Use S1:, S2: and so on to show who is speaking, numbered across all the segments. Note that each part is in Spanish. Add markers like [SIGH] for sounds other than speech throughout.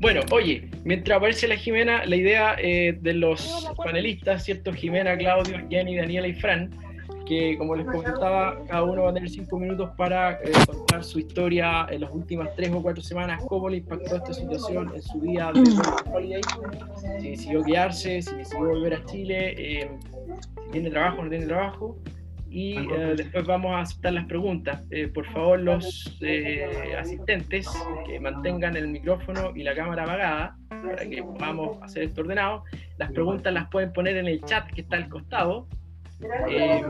S1: Bueno, oye, mientras aparece la Jimena, la idea eh, de los panelistas, ¿cierto? Jimena, Claudio, Jenny, Daniela y Fran, que como les comentaba, cada uno va a tener cinco minutos para eh, contar su historia en las últimas tres o cuatro semanas, cómo le impactó esta situación en su vida de holiday, si decidió quedarse, si decidió volver a Chile, eh, si tiene trabajo o no tiene trabajo y eh, después vamos a aceptar las preguntas. Eh, por favor, los eh, asistentes que mantengan el micrófono y la cámara apagada para que podamos hacer esto ordenado. Las preguntas las pueden poner en el chat que está al costado. sería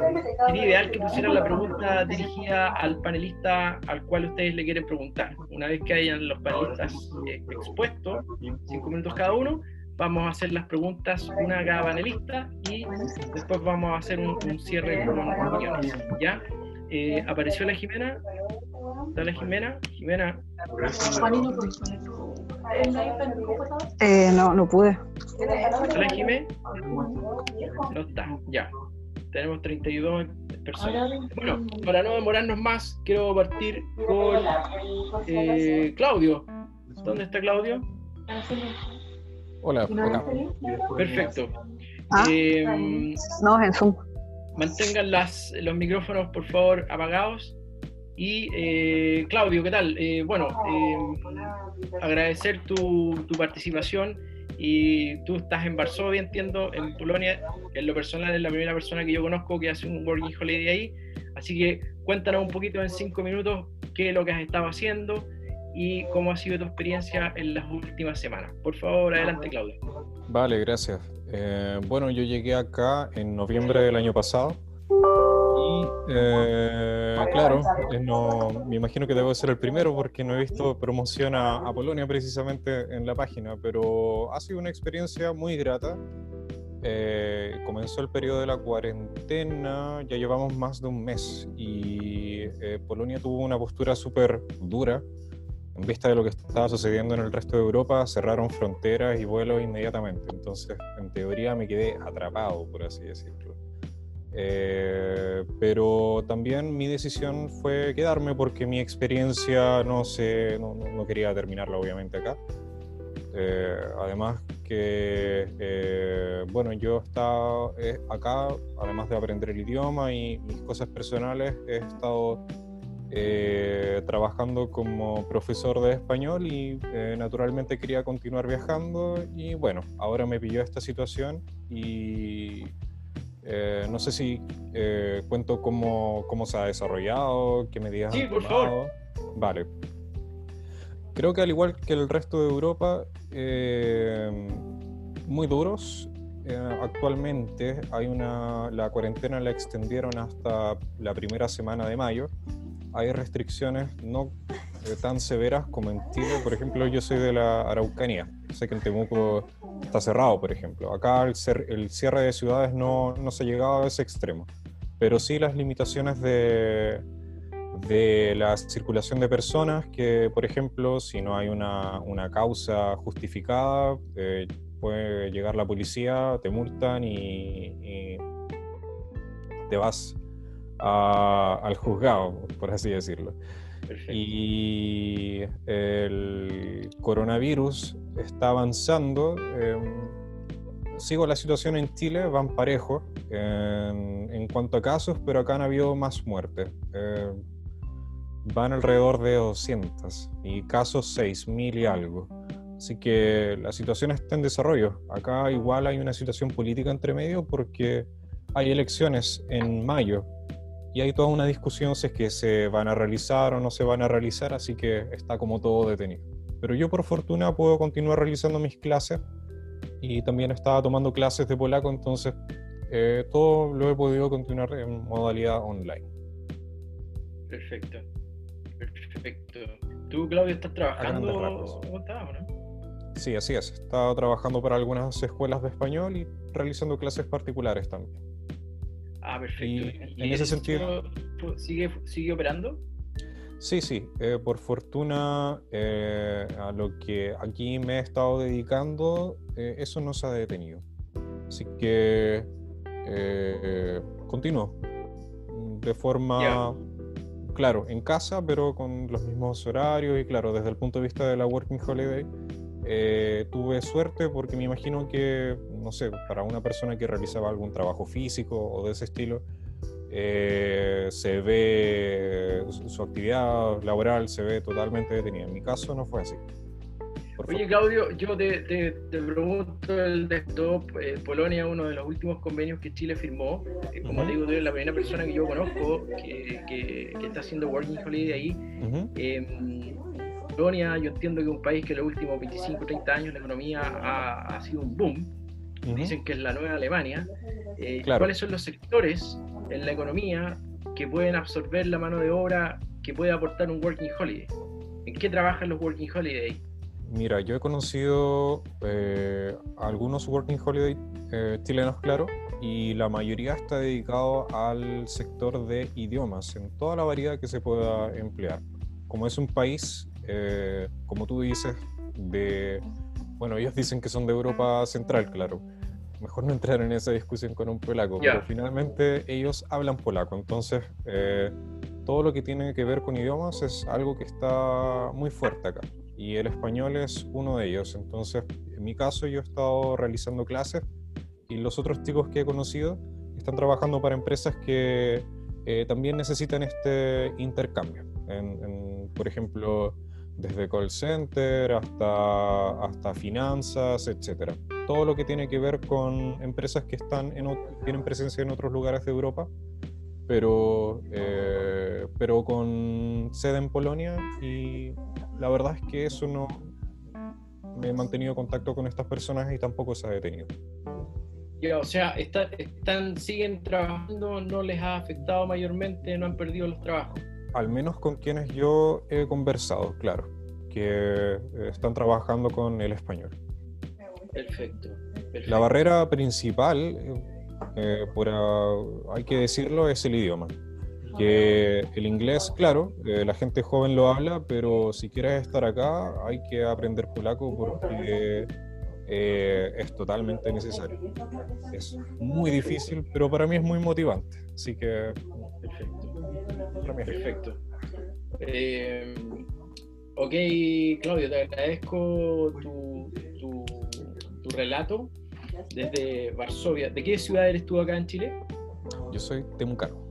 S1: ideal que pusieran la pregunta dirigida al panelista al cual ustedes le quieren preguntar. Una vez que hayan los panelistas expuestos, cinco minutos cada uno, vamos a hacer las preguntas una a cada panelista y después vamos a hacer un, cierre con. ¿Ya? Eh, ¿Apareció la Jimena? ¿Está la Jimena? Jimena.
S2: Eh, no, no pude.
S1: ¿Está la Jimena? No está, ya. Tenemos 32 personas. Bueno, para no demorarnos más, quiero partir con eh, Claudio. ¿Dónde está Claudio?
S3: Hola,
S1: Perfecto.
S2: Ah, eh, no, en Zoom.
S1: Mantengan las, los micrófonos, por favor, apagados. Y eh, Claudio, ¿qué tal? Eh, bueno, agradecer tu, tu, participación. Y tú estás en Varsovia, entiendo, en Polonia. En lo personal, es la primera persona que yo conozco que hace un working holiday ahí. Así que cuéntanos un poquito en cinco minutos qué es lo que has estado haciendo y cómo ha sido tu experiencia en las últimas semanas. Por favor, adelante Claudio.
S3: Vale, gracias. Eh, bueno, yo llegué acá en noviembre del año pasado y eh, claro, eh, no, me imagino que debo ser el primero porque no he visto promoción a, Polonia precisamente en la página, pero ha sido una experiencia muy grata. comenzó el periodo de la cuarentena, ya llevamos más de un mes y Polonia tuvo una postura súper dura en vista de lo que estaba sucediendo en el resto de Europa, cerraron fronteras y vuelos inmediatamente. Entonces, en teoría me quedé atrapado, por así decirlo. Eh, pero también mi decisión fue quedarme porque mi experiencia no, sé, no, no quería terminarla obviamente acá. Eh, además que, eh, bueno, yo estaba acá, además de aprender el idioma y mis cosas personales, he estado eh, trabajando como profesor de español y eh, naturalmente quería continuar viajando y bueno, ahora me pilló esta situación y eh, no sé si cuento cómo, cómo, se ha desarrollado, qué medidas
S1: sí, por Favor.
S3: Vale. Creo que al igual que el resto de Europa, muy duros. actualmente hay una, la cuarentena la extendieron hasta la primera semana de mayo hay restricciones no eh, tan severas como en Chile. Por ejemplo, yo soy de la Araucanía. Sé que en Temuco está cerrado, por ejemplo. Acá el, el cierre de ciudades no, no se ha llegado a ese extremo. Pero sí las limitaciones de, de la circulación de personas, que por ejemplo, si no hay una, una causa justificada, eh, puede llegar la policía, te multan y, y te vas al juzgado, por así decirlo. Y el coronavirus está avanzando. sigo la situación en Chile, van parejo en, cuanto a casos, pero acá han habido más muertes. Eh, van alrededor de 200 y casos 6.000 y algo. Así que la situación está en desarrollo. Acá igual hay una situación política entre medio porque hay elecciones en mayo y hay toda una discusión si es que se van a realizar o no se van a realizar, así que está como todo detenido. Pero yo por fortuna puedo continuar realizando mis clases y también estaba tomando clases de polaco, entonces eh, todo lo he podido continuar en modalidad online.
S1: Perfecto, perfecto. ¿Tú, Claudio, estás trabajando?
S3: Sí, así es. Estaba trabajando para algunas escuelas de español y realizando clases particulares también.
S1: Ah, perfecto.
S3: en ese sentido...
S1: ¿Sigue, sigue operando?
S3: Sí, sí. Eh, por fortuna, eh, a lo que aquí me he estado dedicando, eh, eso no se ha detenido. Así que continúo. De forma, claro, en casa, pero con los mismos horarios y claro, desde el punto de vista de la Working Holiday, eh, tuve suerte porque me imagino que, no sé, para una persona que realizaba algún trabajo físico o de ese estilo, eh, se ve su actividad laboral se ve totalmente detenida. En mi caso no fue así.
S1: Oye, Claudio, yo te, te, pregunto el desktop. Eh, Polonia, uno de los últimos convenios que Chile firmó. Eh, como te digo, tú eres la primera persona que yo conozco que, que, está haciendo Working Holiday ahí. Em, Polonia, yo entiendo que es un país que en los últimos 25, 30 años la economía ha, ha sido un boom. Dicen que es la nueva Alemania. Eh, ¿Cuáles son los sectores en la economía que pueden absorber la mano de obra que puede aportar un Working Holiday? ¿En qué trabajan los Working Holiday?
S3: Mira, yo he conocido eh, algunos Working Holiday eh, chilenos, claro, y la mayoría está dedicado al sector de idiomas, en toda la variedad que se pueda emplear. Como es un país, eh, como tú dices, de... Bueno, ellos dicen que son de Europa Central, claro. Mejor no entrar en esa discusión con un polaco, pero finalmente ellos hablan polaco, entonces todo lo que tiene que ver con idiomas es algo que está muy fuerte acá y el español es uno de ellos. Entonces, en mi caso, yo he estado realizando clases y los otros chicos que he conocido están trabajando para empresas que eh, también necesitan este intercambio. por ejemplo, desde call center hasta, hasta finanzas, etc. Todo lo que tiene que ver con empresas que están en, tienen presencia en otros lugares de Europa, pero, eh, pero con sede en Polonia y la verdad es que eso no me he mantenido contacto con estas personas y tampoco se ha detenido.
S1: o sea, están, siguen trabajando, no les ha afectado mayormente, no han perdido los trabajos.
S3: Al menos con quienes yo he conversado, claro, que eh, están trabajando con el español.
S1: Perfecto.
S3: La barrera principal, eh, por, hay que decirlo, es el idioma que el inglés, claro, eh, la gente joven lo habla, pero si quieres estar acá hay que aprender polaco porque eh, es totalmente necesario. Es muy difícil, pero para mí es muy motivante. Así que...
S1: Perfecto. Perfecto. Eh, ok, Claudio, te agradezco tu, tu, tu relato desde Varsovia. ¿De qué ciudad eres tú acá en Chile?
S3: Yo soy temucano.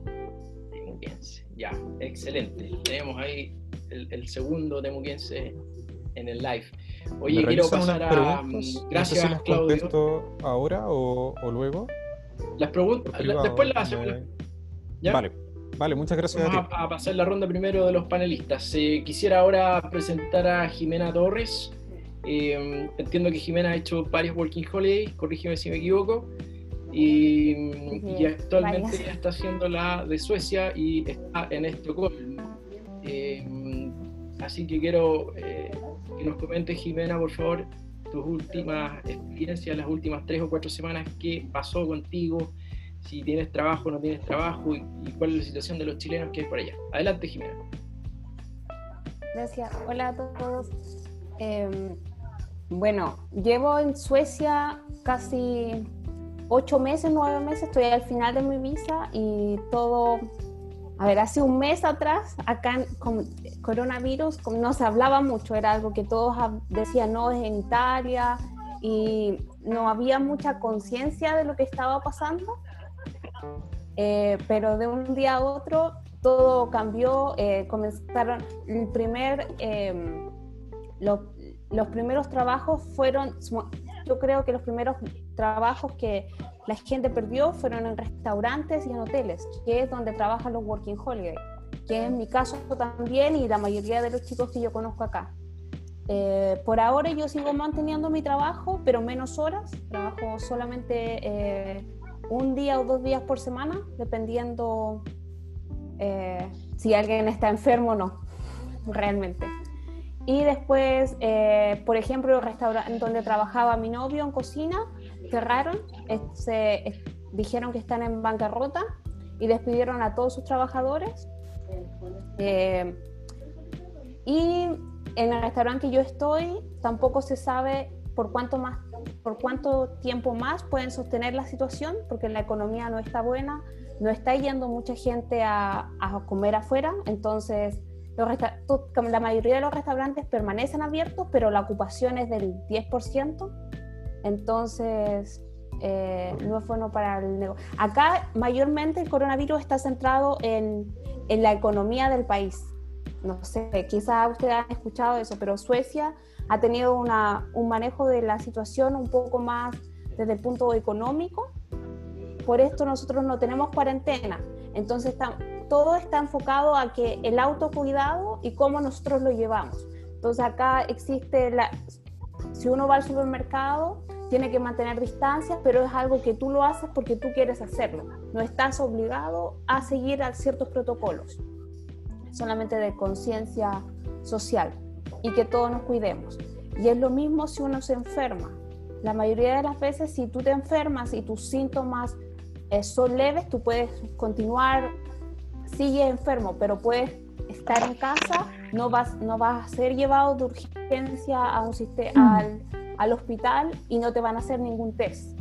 S1: Ya, excelente. Tenemos ahí el, segundo temuquense en el live. Oye, quiero pasar a.
S3: Gracias, no sé Claudio. ahora o, luego?
S1: Las preguntas, después las hacemos.
S3: Vale. Vale, muchas gracias.
S1: Vamos a, pasar la ronda primero de los panelistas. Eh, quisiera ahora presentar a Jimena Torres. Eh, entiendo que Jimena ha hecho varios Working Holidays, corrígeme si me equivoco y, actualmente está haciendo la de Suecia y está en Estocolmo. Eh, así que quiero eh, que nos comente Jimena, por favor, tus últimas experiencias, las últimas tres o cuatro semanas, qué pasó contigo, si tienes trabajo no tienes trabajo y, cuál es la situación de los chilenos que hay por allá. Adelante, Jimena.
S4: Gracias. Hola a todos. Em, bueno, llevo en Suecia casi ocho meses, nueve meses, estoy al final de mi visa y todo, a ver, hace un mes atrás, acá con coronavirus, no se hablaba mucho, era algo que todos decían, no, es en Italia, y no había mucha conciencia de lo que estaba pasando, eh, pero de un día a otro todo cambió, eh, comenzaron el primer, em, los primeros trabajos fueron, yo creo que los primeros trabajos que la gente perdió fueron en restaurantes y en hoteles, que es donde trabajan los working holiday, que es mi caso también y la mayoría de los chicos que yo conozco acá. Eh, por ahora yo sigo manteniendo mi trabajo, pero menos horas. Trabajo solamente eh, un día o dos días por semana, dependiendo eh, si alguien está enfermo o no, realmente. Y después, por ejemplo, el restaurante donde trabajaba mi novio en cocina, cerraron, se, dijeron que están en bancarrota y despidieron a todos sus trabajadores. Eh, y en el restaurante que yo estoy tampoco se sabe por cuánto más por cuánto tiempo más pueden sostener la situación porque la economía no está buena no está yendo mucha gente a, a comer afuera entonces la mayoría de los restaurantes permanecen abiertos, pero la ocupación es del 10%. Entonces, eh, no es bueno para el negocio. Acá mayormente el coronavirus está centrado en, en, la economía del país. No sé, quizás ustedes han escuchado eso, pero Suecia ha tenido una, un manejo de la situación un poco más desde el punto económico. Por esto nosotros no tenemos cuarentena. Entonces está, todo está enfocado a que el autocuidado y cómo nosotros lo llevamos. Entonces acá existe la... Si uno va al supermercado, tiene que mantener distancia, pero es algo que tú lo haces porque tú quieres hacerlo. No estás obligado a seguir a ciertos protocolos, solamente de conciencia social y que todos nos cuidemos. Y es lo mismo si uno se enferma. La mayoría de las veces, si tú te enfermas y tus síntomas eh, son leves, tú puedes continuar, sigue enfermo, pero puedes estar en casa, no vas, no vas a ser llevado de urgencia a un al al hospital y no te van a hacer ningún test.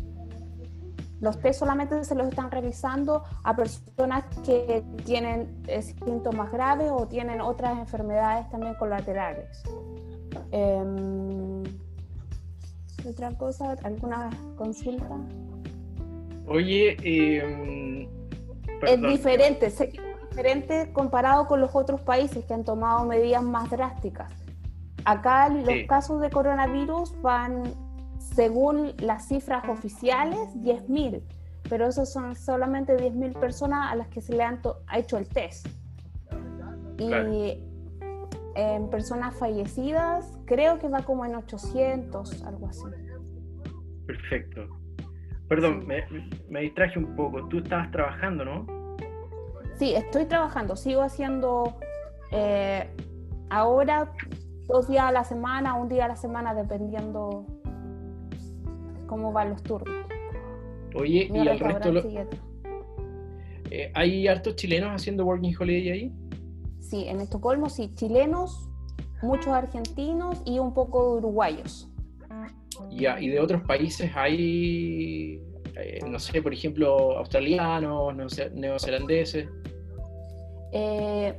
S4: Los test solamente se los están revisando a personas que tienen eh, síntomas graves o tienen otras enfermedades también colaterales. Em, ¿Otra cosa? ¿Alguna consulta?
S1: Oye,
S4: em, es diferente, es diferente comparado con los otros países que han tomado medidas más drásticas. Acá los casos de coronavirus van, según las cifras oficiales, 10.000, pero esos son solamente 10.000 personas a las que se le han hecho el test. Y en personas fallecidas, creo que va como en 800, algo así.
S1: Perfecto. Perdón, me, me, distraje un poco. Tú estabas trabajando, ¿no?
S4: Sí, estoy trabajando. Sigo haciendo... Eh, ahora dos días a la semana, un día a la semana, dependiendo cómo van los turnos.
S1: Oye, ¿y al resto eh, ¿Hay hartos chilenos haciendo Working Holiday ahí?
S4: Sí, en Estocolmo sí, chilenos, muchos argentinos y un poco de uruguayos.
S1: Ya, y de otros países hay, eh, no sé, por ejemplo, australianos, neozelandeses.
S4: Eh,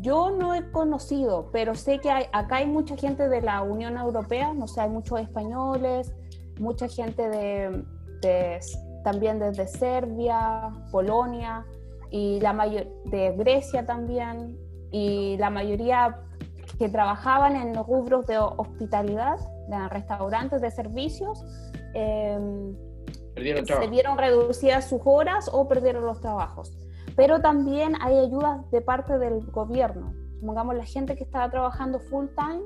S4: yo no he conocido, pero sé que acá hay mucha gente de la Unión Europea, no sé, hay muchos españoles, mucha gente de, también desde Serbia, Polonia y la mayor, de Grecia también. Y la mayoría que trabajaban en los rubros de hospitalidad, de restaurantes, de servicios, em, se vieron reducidas sus horas o perdieron los trabajos. Pero también hay ayudas de parte del gobierno. Supongamos la gente que estaba trabajando full time,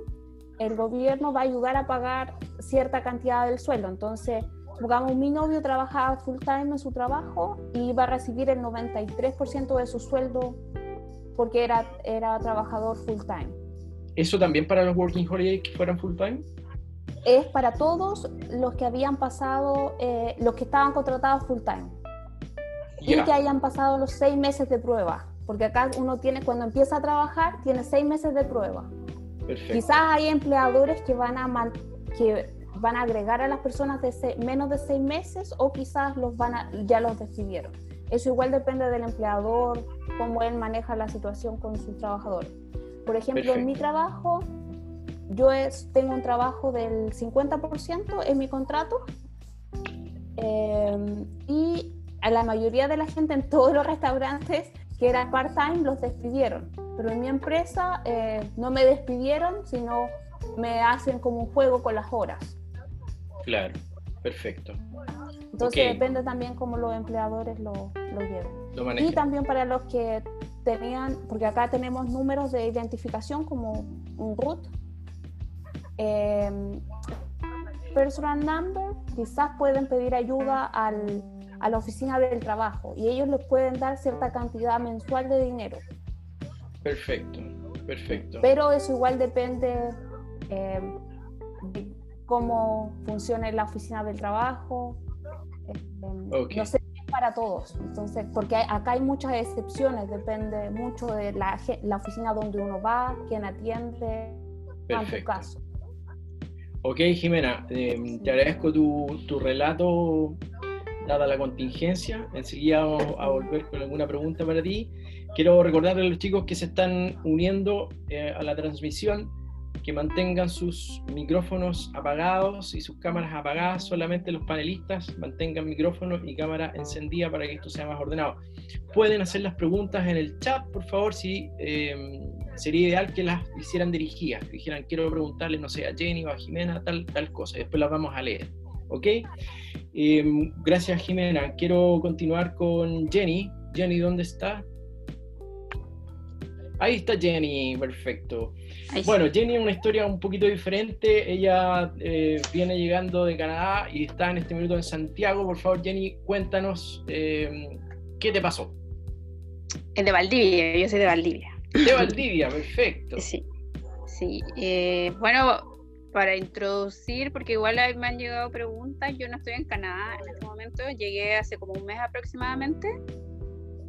S4: el gobierno va a ayudar a pagar cierta cantidad del sueldo. Entonces, supongamos mi novio trabajaba full time en su trabajo y va a recibir el 93% de su sueldo porque era, era trabajador full time.
S1: ¿Eso también para los working holidays que fueran full time?
S4: Es para todos los que habían pasado, eh, los que estaban contratados full time y que hayan pasado los seis meses de prueba, porque acá uno tiene, cuando empieza a trabajar, tiene seis meses de prueba. Quizás hay empleadores que van a, que van a agregar a las personas de menos de seis meses o quizás los van a, ya los despidieron. Eso igual depende del empleador, cómo él maneja la situación con sus trabajadores. Por ejemplo, en mi trabajo, yo tengo un trabajo del 50% en mi contrato eh, y a la mayoría de la gente en todos los restaurantes que era part-time los despidieron. Pero en mi empresa eh, no me despidieron, sino me hacen como un juego con las horas.
S1: Claro, perfecto.
S4: Entonces depende también cómo los empleadores lo, lo lleven. y también para los que tenían, porque acá tenemos números de identificación como un root. Eh, personal number, quizás pueden pedir ayuda al a la oficina del trabajo y ellos les pueden dar cierta cantidad mensual de dinero.
S1: Perfecto, perfecto.
S4: Pero eso igual depende eh, de cómo funcione la oficina del trabajo. Eh, no sé para todos, entonces, porque acá hay muchas excepciones, depende mucho de la, la oficina donde uno va, quién atiende, en tu caso.
S1: Ok, Jimena, eh, te agradezco tu, tu relato dada la contingencia. Enseguida vamos a volver con alguna pregunta para ti. Quiero recordarle a los chicos que se están uniendo eh, a la transmisión que mantengan sus micrófonos apagados y sus cámaras apagadas, solamente los panelistas mantengan micrófono y cámara encendida para que esto sea más ordenado. Pueden hacer las preguntas en el chat, por favor, si eh, sería ideal que las hicieran dirigidas, que dijeran quiero preguntarle, no sé, a Jenny o a Jimena, tal, tal cosa, después las vamos a leer, ¿ok? Eh, gracias Jimena, quiero continuar con Jenny. Jenny, ¿dónde está? Ahí está Jenny, perfecto. Bueno, Jenny es una historia un poquito diferente. Ella eh, viene llegando de Canadá y está en este minuto en Santiago. Por favor, Jenny, cuéntanos eh, qué te pasó.
S5: Es de Valdivia, yo soy de Valdivia.
S1: De Valdivia, perfecto. [LAUGHS]
S5: Sí, sí. Eh, bueno, para introducir, porque igual me han llegado preguntas, yo no estoy en Canadá en este momento, llegué hace como un mes aproximadamente.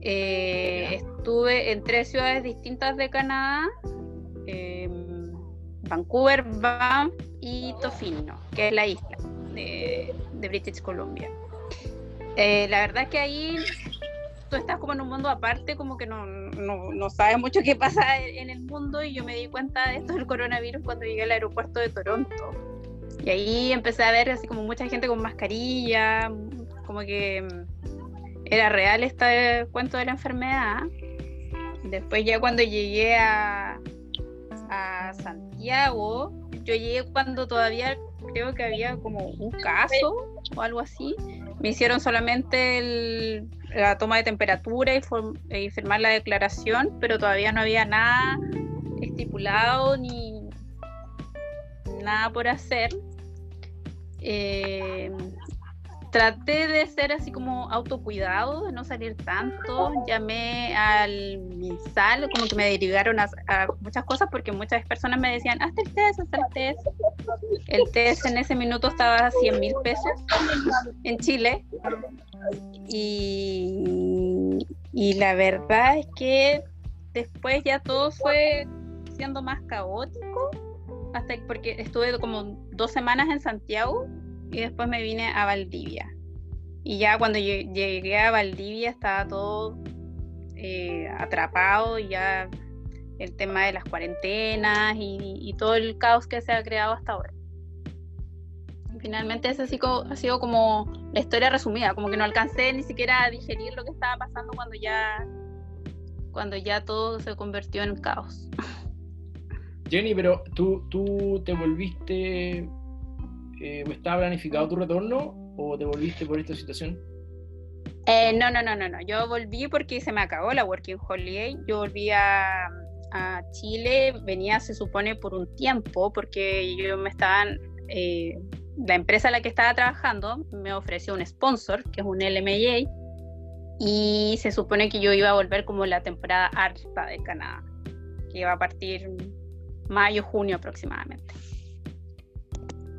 S5: Eh, estuve en tres ciudades distintas de Canadá, em, Vancouver, Banff y Tofino, que es la isla de, British Columbia. Eh, la verdad es que ahí estás como en un mundo aparte, como que no, no, sabes mucho qué pasa en el mundo y yo me di cuenta de esto del coronavirus cuando llegué al aeropuerto de Toronto. Y ahí empecé a ver así como mucha gente con mascarilla, como que era real este cuento de la enfermedad. Después ya cuando llegué a, a Santiago, yo llegué cuando todavía creo que había como un caso o algo así. Me hicieron solamente la toma de temperatura y, firmar la declaración, pero todavía no había nada estipulado ni nada por hacer. Eh, traté de ser así como autocuidado, de no salir tanto. Llamé al MinSal, como que me derivaron a, muchas cosas porque muchas personas me decían, hazte el test, hazte el test. El test en ese minuto estaba a 100 mil pesos en Chile. Y, y la verdad es que después ya todo fue siendo más caótico, hasta porque estuve como dos semanas en Santiago y después me vine a Valdivia. Y ya cuando llegué a Valdivia estaba todo eh, atrapado ya el tema de las cuarentenas y, todo el caos que se ha creado hasta ahora. finalmente esa ha sido como la historia resumida, como que no alcancé ni siquiera a digerir lo que estaba pasando cuando ya, cuando ya todo se convirtió en caos.
S1: Jenny, pero tú, tú te volviste eh, ¿estaba planificado tu retorno o te volviste por esta situación?
S5: Eh, no, no, no, no, no. Yo volví porque se me acabó la Working Holiday. Yo volví a, Chile, venía, se supone, por un tiempo, porque yo me estaban. Eh, la empresa a la que estaba trabajando me ofreció un sponsor, que es un LMA, y se supone que yo iba a volver como la temporada alta de Canadá, que iba a partir mayo, junio aproximadamente.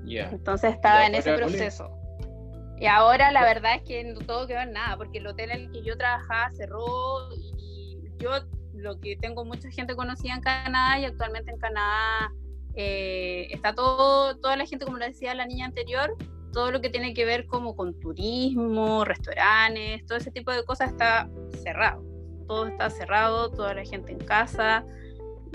S5: Entonces estaba en ese proceso. Y ahora la verdad es que no todo quedó en nada, porque el hotel en el que yo trabajaba cerró y yo lo que tengo mucha gente conocida en Canadá y actualmente en Canadá eh, está todo, toda la gente, como lo decía la niña anterior, todo lo que tiene que ver como con turismo, restaurantes, todo ese tipo de cosas está cerrado. Todo está cerrado, toda la gente en casa.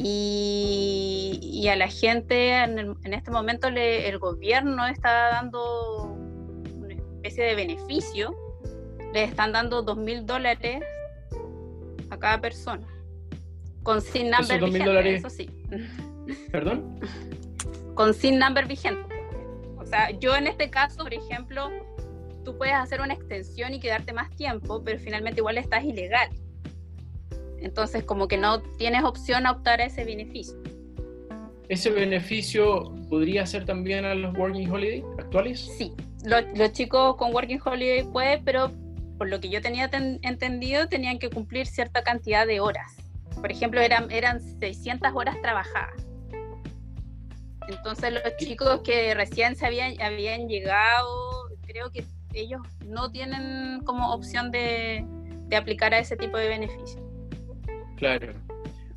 S5: Y, a la gente en, este momento el gobierno está dando una especie de beneficio, le están dando dos mil dólares a cada persona, con sin number vigente, eso sí. [LAUGHS]
S1: ¿Perdón?
S5: Con sin number vigente. O sea, yo en este caso, por ejemplo, tú puedes hacer una extensión y quedarte más tiempo, pero finalmente igual estás ilegal. Entonces, como que no tienes opción a optar a ese beneficio.
S1: ¿Ese beneficio podría ser también a los Working Holiday actuales?
S5: Sí, los, chicos con Working Holiday pueden, pero por lo que yo tenía entendido, tenían que cumplir cierta cantidad de horas. Por ejemplo, eran, eran 600 horas trabajadas. Entonces, los chicos que recién se habían, habían llegado, creo que ellos no tienen como opción de, de aplicar a ese tipo de beneficio.
S1: Claro.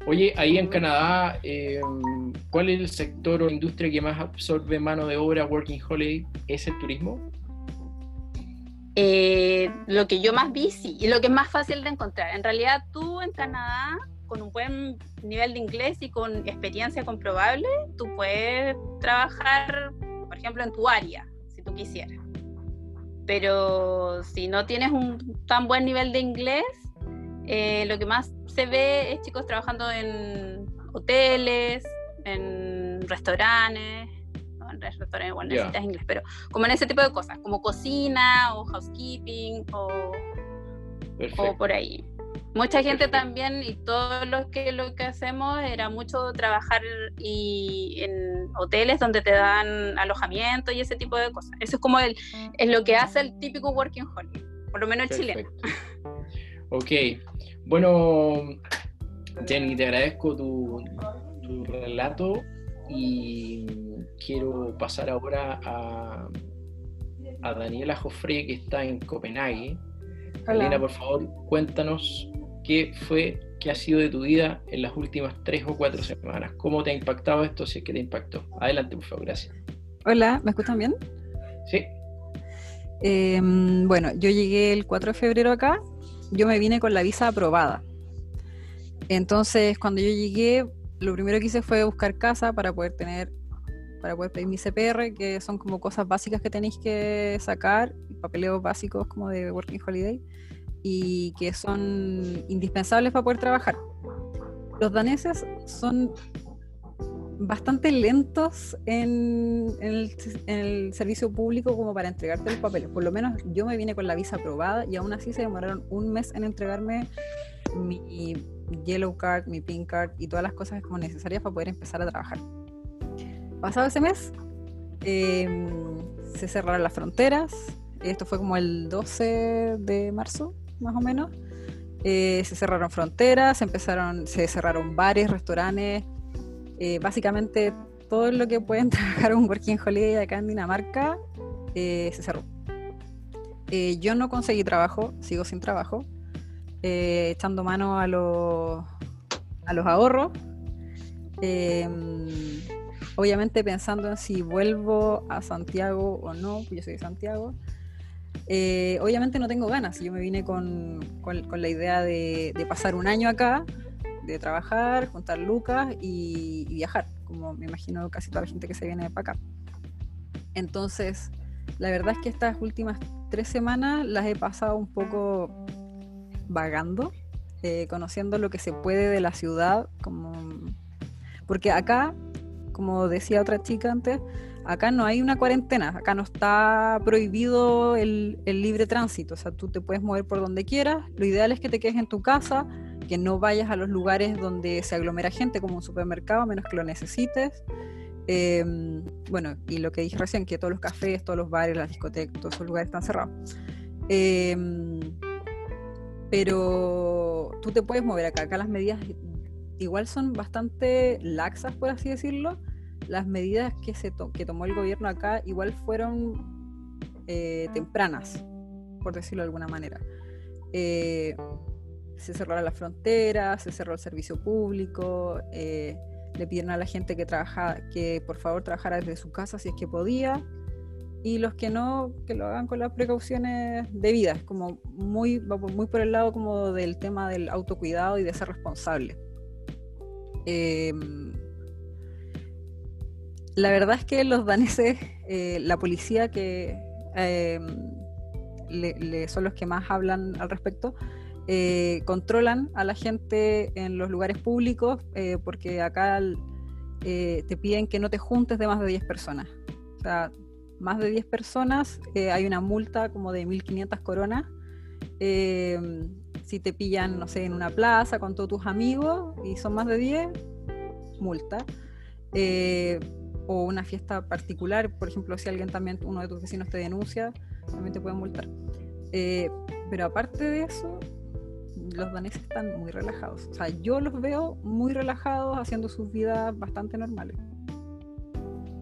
S1: Oye, ahí en Canadá, em, ¿cuál es el sector o industria que más absorbe mano de obra Working Holiday? ¿Es el turismo?
S5: Eh, lo que yo más vi, sí, y lo que es más fácil de encontrar. En realidad, tú en Canadá, con un buen nivel de inglés y con experiencia comprobable, tú puedes trabajar, por ejemplo, en tu área, si tú quisieras. Pero si no tienes un tan buen nivel de inglés, eh, lo que más se ve es chicos trabajando en hoteles, en restaurantes, en restaurantes, bueno, necesitas inglés, pero como en ese tipo de cosas, como cocina o housekeeping o, o por ahí. Mucha gente también y todo lo que lo que hacemos era mucho trabajar y en hoteles donde te dan alojamiento y ese tipo de cosas. Eso es como el, es lo que hace el típico working holiday, por lo menos el chileno.
S1: Ok, bueno, Jenny, te agradezco tu, tu relato y quiero pasar ahora a, a Daniela Jofre, que está en Copenhague. Elena, por favor, cuéntanos qué fue, qué ha sido de tu vida en las últimas tres o cuatro semanas. ¿Cómo te ha impactado esto, si es que te impactó? Adelante, por favor, gracias.
S2: Hola, ¿me escuchan bien?
S1: Sí.
S2: Em, bueno, yo llegué el 4 de febrero acá, yo me vine con la visa aprobada. Entonces, cuando yo llegué, lo primero que hice fue buscar casa para poder tener, para poder pedir mi CPR, que son como cosas básicas que tenéis que sacar, papeleos básicos como de Working Holiday, y que son indispensables para poder trabajar. Los daneses son bastante lentos en, el, servicio público como para entregarte los papeles. Por lo menos yo me vine con la visa aprobada y aún así se demoraron un mes en entregarme mi yellow card, mi pink card y todas las cosas como necesarias para poder empezar a trabajar. Pasado ese mes, em, se cerraron las fronteras. Esto fue como el 12 de marzo, más o menos. Eh, se cerraron fronteras, empezaron, se cerraron bares, restaurantes, eh, básicamente todo lo que pueden [LAUGHS] trabajar un working holiday acá en Dinamarca eh, se cerró. yo no conseguí trabajo, sigo sin trabajo. Eh, echando mano a los, a los ahorros. Em, obviamente pensando en si vuelvo a Santiago o no, pues yo soy de Santiago. Eh, obviamente no tengo ganas, yo me vine con, la idea de, pasar un año acá, de trabajar, juntar lucas y, y, viajar, como me imagino casi toda la gente que se viene para acá. Entonces, la verdad es que estas últimas tres semanas las he pasado un poco vagando, eh, conociendo lo que se puede de la ciudad, como... porque acá, como decía otra chica antes, acá no hay una cuarentena, acá no está prohibido el, libre tránsito, o sea, tú te puedes mover por donde quieras, lo ideal es que te quedes en tu casa, que no vayas a los lugares donde se aglomera gente, como un supermercado, menos que lo necesites. Em, bueno, y lo que dije recién, que todos los cafés, todos los bares, las discotecas, todos esos lugares están cerrados. Eh, pero tú te puedes mover acá. Acá las medidas igual son bastante laxas, por así decirlo. Las medidas que, se que tomó el gobierno acá igual fueron eh, tempranas, por decirlo de alguna manera. Eh, se cerraron las fronteras, se cerró el servicio público, eh, le pidieron a la gente que trabaja, que por favor trabajara desde su casa si es que podía y los que no, que lo hagan con las precauciones debidas, como muy, muy por el lado como del tema del autocuidado y de ser responsable. Em, la verdad es que los daneses, eh, la policía que em, son los que más hablan al respecto, eh, controlan a la gente en los lugares públicos eh, porque acá te piden que no te juntes de más de 10 personas. O sea, más de 10 personas, eh, hay una multa como de 1.500 coronas. Eh, si te pillan, no sé, en una plaza con todos tus amigos y son más de 10, multa. Eh, o una fiesta particular, por ejemplo, si alguien también, uno de tus vecinos te denuncia, también te pueden multar. pero aparte de eso, los daneses están muy relajados. O sea, yo los veo muy relajados haciendo sus vidas bastante normales.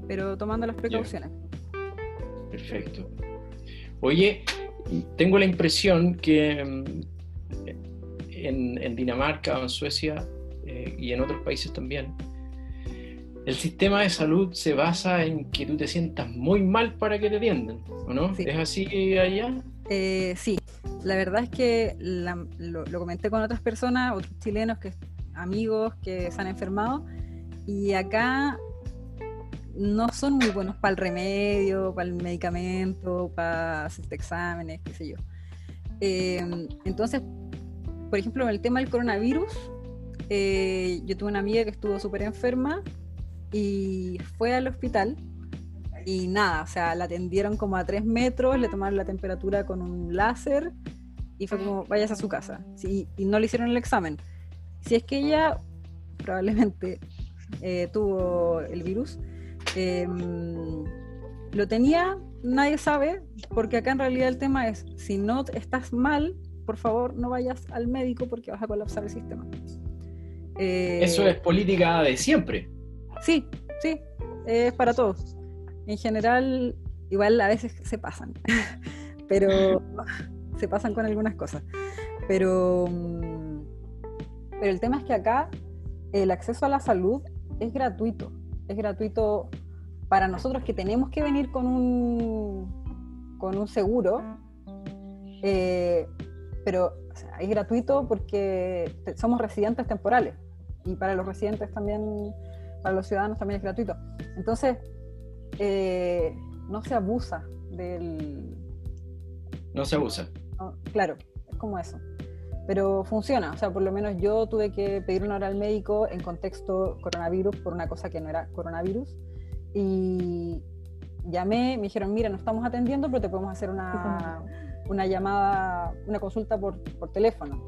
S2: Pero tomando las precauciones.
S1: Perfecto. Oye, tengo la impresión que mm, en, Dinamarca o en Suecia eh, y en otros países también, el sistema de salud se basa en que tú te sientas muy mal para que te atiendan, ¿o no? ¿Es así allá?
S2: Eh, sí, la verdad es que lo, comenté con otras personas, otros chilenos, que amigos que se han enfermado, y acá no son muy buenos para el remedio, para el medicamento, para hacer exámenes, qué sé yo. Eh, entonces, por ejemplo, en el tema del coronavirus, eh, yo tuve una amiga que estuvo súper enferma y fue al hospital y nada, o sea, la atendieron como a tres metros, le tomaron la temperatura con un láser y fue como, vayas a su casa. y no le hicieron el examen. Si es que ella probablemente eh, tuvo el virus, em, lo tenía, nadie sabe, porque acá en realidad el tema es, si no estás mal, por favor no vayas al médico porque vas a colapsar el sistema.
S1: Eh, Eso es política de siempre.
S2: Sí, sí, es para todos. En general, igual a veces se pasan, [LAUGHS] pero [LAUGHS] se pasan con algunas cosas. Pero, mm, pero el tema es que acá el acceso a la salud es gratuito. Es gratuito para nosotros que tenemos que venir con un, con un seguro, eh, pero es gratuito porque somos residentes temporales y para los residentes también, para los ciudadanos también es gratuito. Entonces, eh, no se abusa del...
S1: No se abusa.
S2: claro, es como eso. Pero funciona, o sea, por lo menos yo tuve que pedir una hora al médico en contexto coronavirus por una cosa que no era coronavirus. Y llamé, me dijeron, mira, no estamos atendiendo, pero te podemos hacer una, [LAUGHS] una llamada, una consulta por, por teléfono.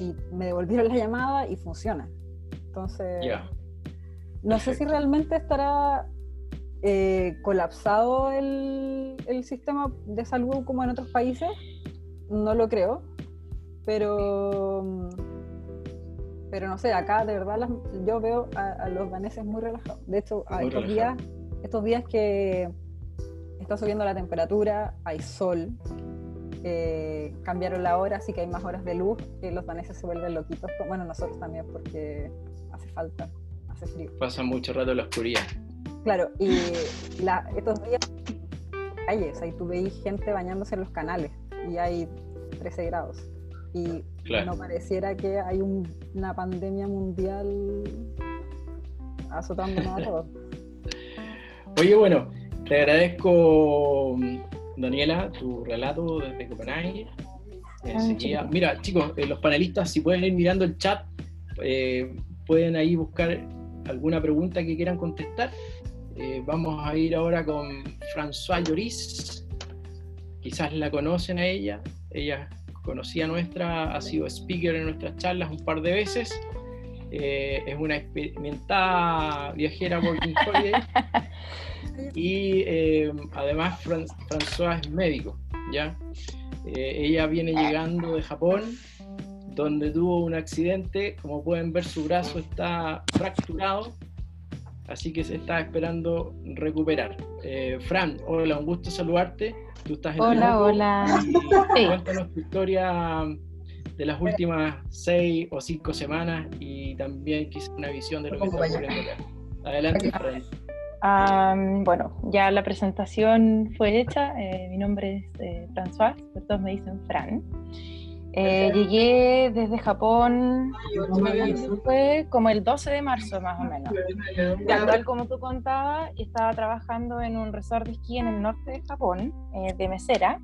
S2: Y me devolvieron la llamada y funciona. Entonces, no sé si realmente estará eh, colapsado el, el, sistema de salud como en otros países. No lo creo. Pero, pero no sé, acá de verdad yo veo a, los daneses muy relajados. De hecho, estos, días, estos días que está subiendo la temperatura, hay sol, eh, cambiaron la hora, así que hay más horas de luz, los daneses se vuelven loquitos. Bueno, nosotros también, porque hace falta, hace frío.
S1: Pasa mucho rato en la oscuridad.
S2: Claro, y estos días, calles, ahí tú veis gente bañándose en los canales y hay 13 grados. Y no pareciera que hay una pandemia mundial azotándonos a todos. [LAUGHS]
S1: Oye, bueno, te agradezco, Daniela, tu relato desde Copenhague. mira, chicos, eh, los panelistas, si pueden ir mirando el chat, eh, pueden ahí buscar alguna pregunta que quieran contestar. Eh, vamos a ir ahora con François Lloris. Quizás la conocen a ella. Ella es conocida nuestra, ha sido speaker en nuestras charlas un par de veces. Eh, es una experimentada viajera working [LAUGHS] holiday. y eh, además François es médico, ¿ya? ella viene llegando de Japón donde tuvo un accidente. Como pueden ver, su brazo está fracturado, así que se está esperando recuperar. Eh, Fran, hola, un gusto saludarte.
S6: Tú estás en hola, hola.
S1: Cuéntanos tu historia de las últimas seis o cinco semanas y también quizá una visión de lo que está ocurriendo Adelante,
S6: Fran. bueno, ya la presentación fue hecha. Eh, mi nombre es eh, François, todos me dicen Fran. Eh, llegué desde Japón, fue como el 12 de marzo más o menos. Tal como tú contabas, estaba trabajando en un resort de esquí en el norte de Japón, eh, de mesera,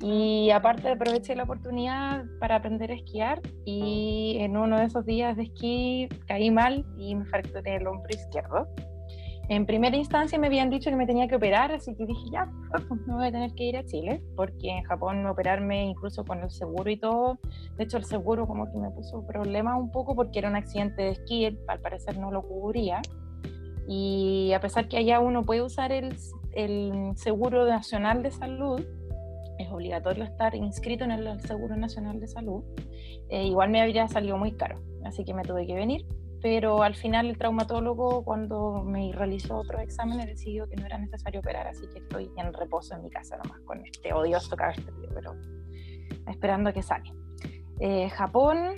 S6: y aparte aproveché la oportunidad para aprender a esquiar y en uno de esos días de esquí caí mal y me fracturé el hombro izquierdo. En primera instancia me habían dicho que me tenía que operar, así que dije, ya, pues me voy a tener que ir a Chile, porque en Japón operarme incluso con el seguro y todo, de hecho el seguro como que me puso problemas un poco porque era un accidente de esquí, al parecer no lo cubría, y a pesar que allá uno puede usar el, el seguro nacional de salud, es obligatorio estar inscrito en el Seguro Nacional de Salud, eh, igual me habría salido muy caro, así que me tuve que venir pero al final el traumatólogo cuando me realizó otros exámenes decidió que no era necesario operar, así que estoy en reposo en mi casa nomás con este odioso cabestrillo, pero esperando a que salga. Eh, Japón,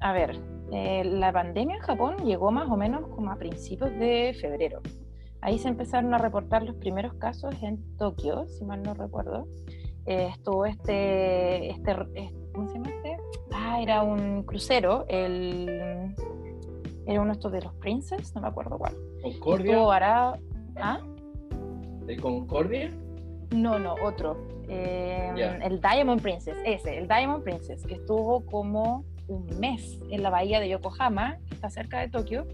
S6: a ver, eh, la pandemia en Japón llegó más o menos como a principios de febrero. Ahí se empezaron a reportar los primeros casos en Tokio, si mal no recuerdo. eh, estuvo este, este, ¿cómo se llama este? Ah, era un crucero, el, era uno de estos de los Princes, no me acuerdo cuál.
S1: Concordia.
S6: Estuvo varado, ¿ah?
S1: ¿De Concordia?
S6: No, no, otro. Eh. El Diamond Princess, ese, el Diamond Princess, que estuvo como un mes en la bahía de Yokohama, que está cerca de Tokio,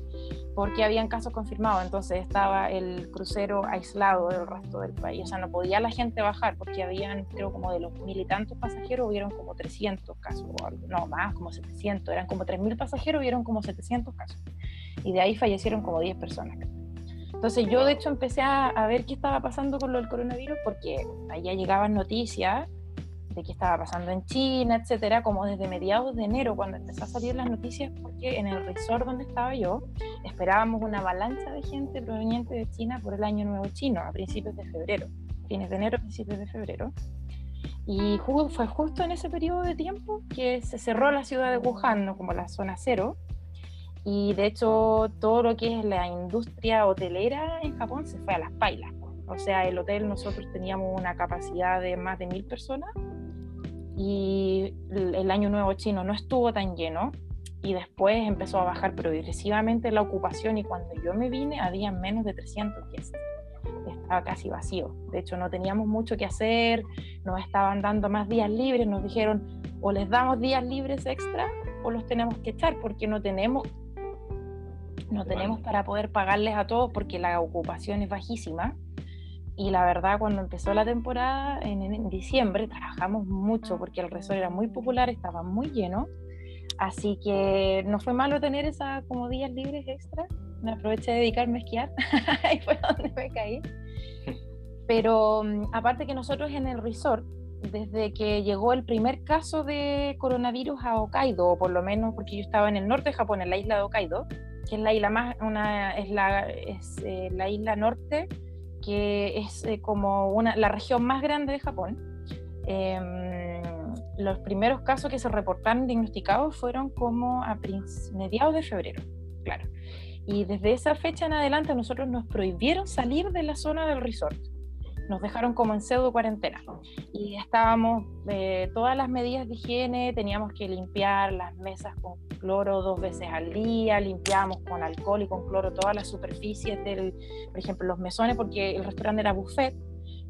S6: porque habían casos confirmados. Entonces estaba el crucero aislado del resto del país. O sea, no podía la gente bajar porque habían, creo, como de los mil y tantos pasajeros, hubieron como 300 casos, no más, como 700. Eran como 3.000 pasajeros, hubieron como 700 casos. Y de ahí fallecieron como 10 personas. Entonces yo de hecho empecé a, a ver qué estaba pasando con lo del coronavirus porque allá llegaban noticias de qué estaba pasando en China, etcétera, como desde mediados de enero cuando empezó a salir las noticias porque en el resort donde estaba yo esperábamos una avalancha de gente proveniente de China por el año nuevo chino a principios de febrero, fines de enero, principios de febrero. Y fue justo en ese periodo de tiempo que se cerró la ciudad de Wuhan, ¿no? como la zona cero, y de hecho, todo lo que es la industria hotelera en Japón se fue a las pailas. O sea, el hotel nosotros teníamos una capacidad de más de mil personas y el año nuevo chino no estuvo tan lleno y después empezó a bajar progresivamente la ocupación y cuando yo me vine había menos de 300 guests. Estaba casi vacío. De hecho, no teníamos mucho que hacer, nos estaban dando más días libres, nos dijeron o les damos días libres extra o los tenemos que echar porque no tenemos no tenemos para poder pagarles a todos porque la ocupación es bajísima. Y la verdad, cuando empezó la temporada, en, en diciembre, trabajamos mucho porque el resort era muy popular, estaba muy lleno. Así que no fue malo tener esas como días libres extra. Me aproveché de dedicarme a esquiar. [LAUGHS] Ahí fue donde me caí. Pero mm, aparte que nosotros en el resort, desde que llegó el primer caso de coronavirus a Hokkaido, o por lo menos porque yo estaba en el norte de Japón, en la isla de Hokkaido, que es la isla más, una, es la, es, eh, la isla norte, que es eh, como una, la región más grande de Japón. Em, los primeros casos que se reportaron diagnosticados fueron como a mediados de febrero, claro. Y desde esa fecha en adelante nosotros nos prohibieron salir de la zona del resort. Nos dejaron como en pseudo cuarentena. Y estábamos, eh, todas las medidas de higiene, teníamos que limpiar las mesas con cloro dos veces al día, limpiábamos con alcohol y con cloro todas las superficies del, por ejemplo, los mesones, porque el restaurante era buffet,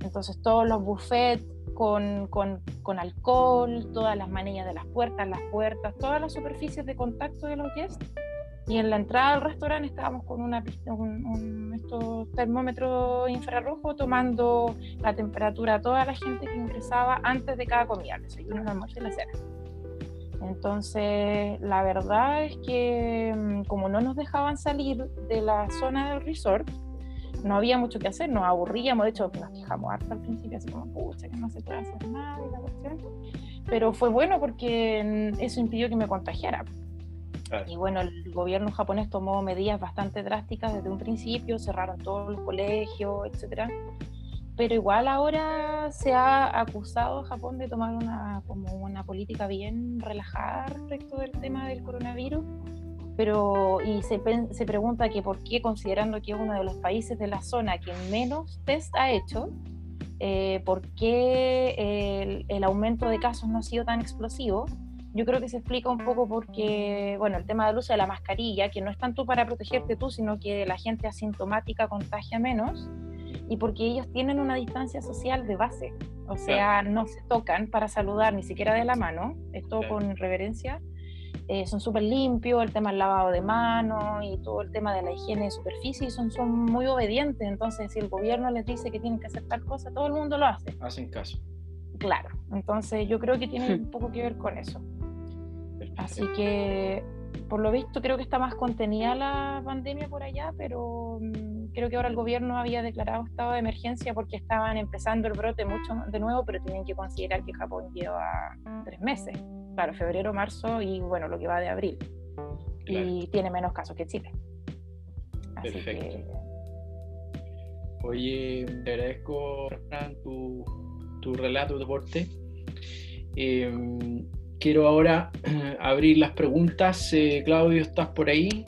S6: entonces todos los buffets con, con, con alcohol, todas las manillas de las puertas, las puertas, todas las superficies de contacto de los guests. Y en la entrada al restaurante estábamos con una, un, un- estos termómetros infrarrojos tomando la temperatura a toda la gente que ingresaba antes de cada comida, el desayuno, el almuerzo y la cena. Entonces, la verdad es que mm, como no nos dejaban salir de la zona del resort, no había mucho que hacer, nos aburríamos, de hecho nos quejamos harto al principio, así como, pucha, que no se puede hacer nada y la cuestión. Pero fue bueno porque mm, eso impidió que me contagiara. Y bueno, el gobierno japonés tomó medidas bastante drásticas desde un principio, cerraron todos los colegios, etcétera. Pero igual ahora se ha acusado a Japón de tomar una, como una política bien relajada respecto del tema del coronavirus. Pero, y se, se pregunta que por qué, considerando que es uno de los países de la zona que menos test ha hecho, eh, por qué el, el aumento de casos no ha sido tan explosivo. Yo creo que se explica un poco porque, bueno, el tema del uso de la mascarilla, que no es tanto para protegerte tú, sino que la gente asintomática contagia menos, y porque ellos tienen una distancia social de base, o sea, no se tocan para saludar ni siquiera de la mano, es todo
S1: Claro.
S6: con reverencia, eh, son súper limpios, el tema del lavado de manos y todo el tema de la higiene de superficie, y son, son muy obedientes, entonces si el gobierno les dice que tienen que hacer tal cosa, todo el mundo lo hace.
S1: Hacen caso.
S6: Claro, entonces yo creo que tiene [LAUGHS] un poco que ver con eso. Así que, por lo visto, creo que está más contenida la pandemia por allá, pero mm, creo que ahora el gobierno había declarado estado de emergencia porque estaban empezando el brote mucho de nuevo, pero tienen que considerar que Japón lleva tres meses, claro, febrero, marzo y bueno, lo que va de abril. Y tiene menos casos que Chile. Así
S1: Perfecto.
S6: que,
S1: Oye, te agradezco, Fran, tu, tu relato de deporte. Eh, quiero ahora abrir las preguntas. Eh, Claudio, ¿estás por ahí?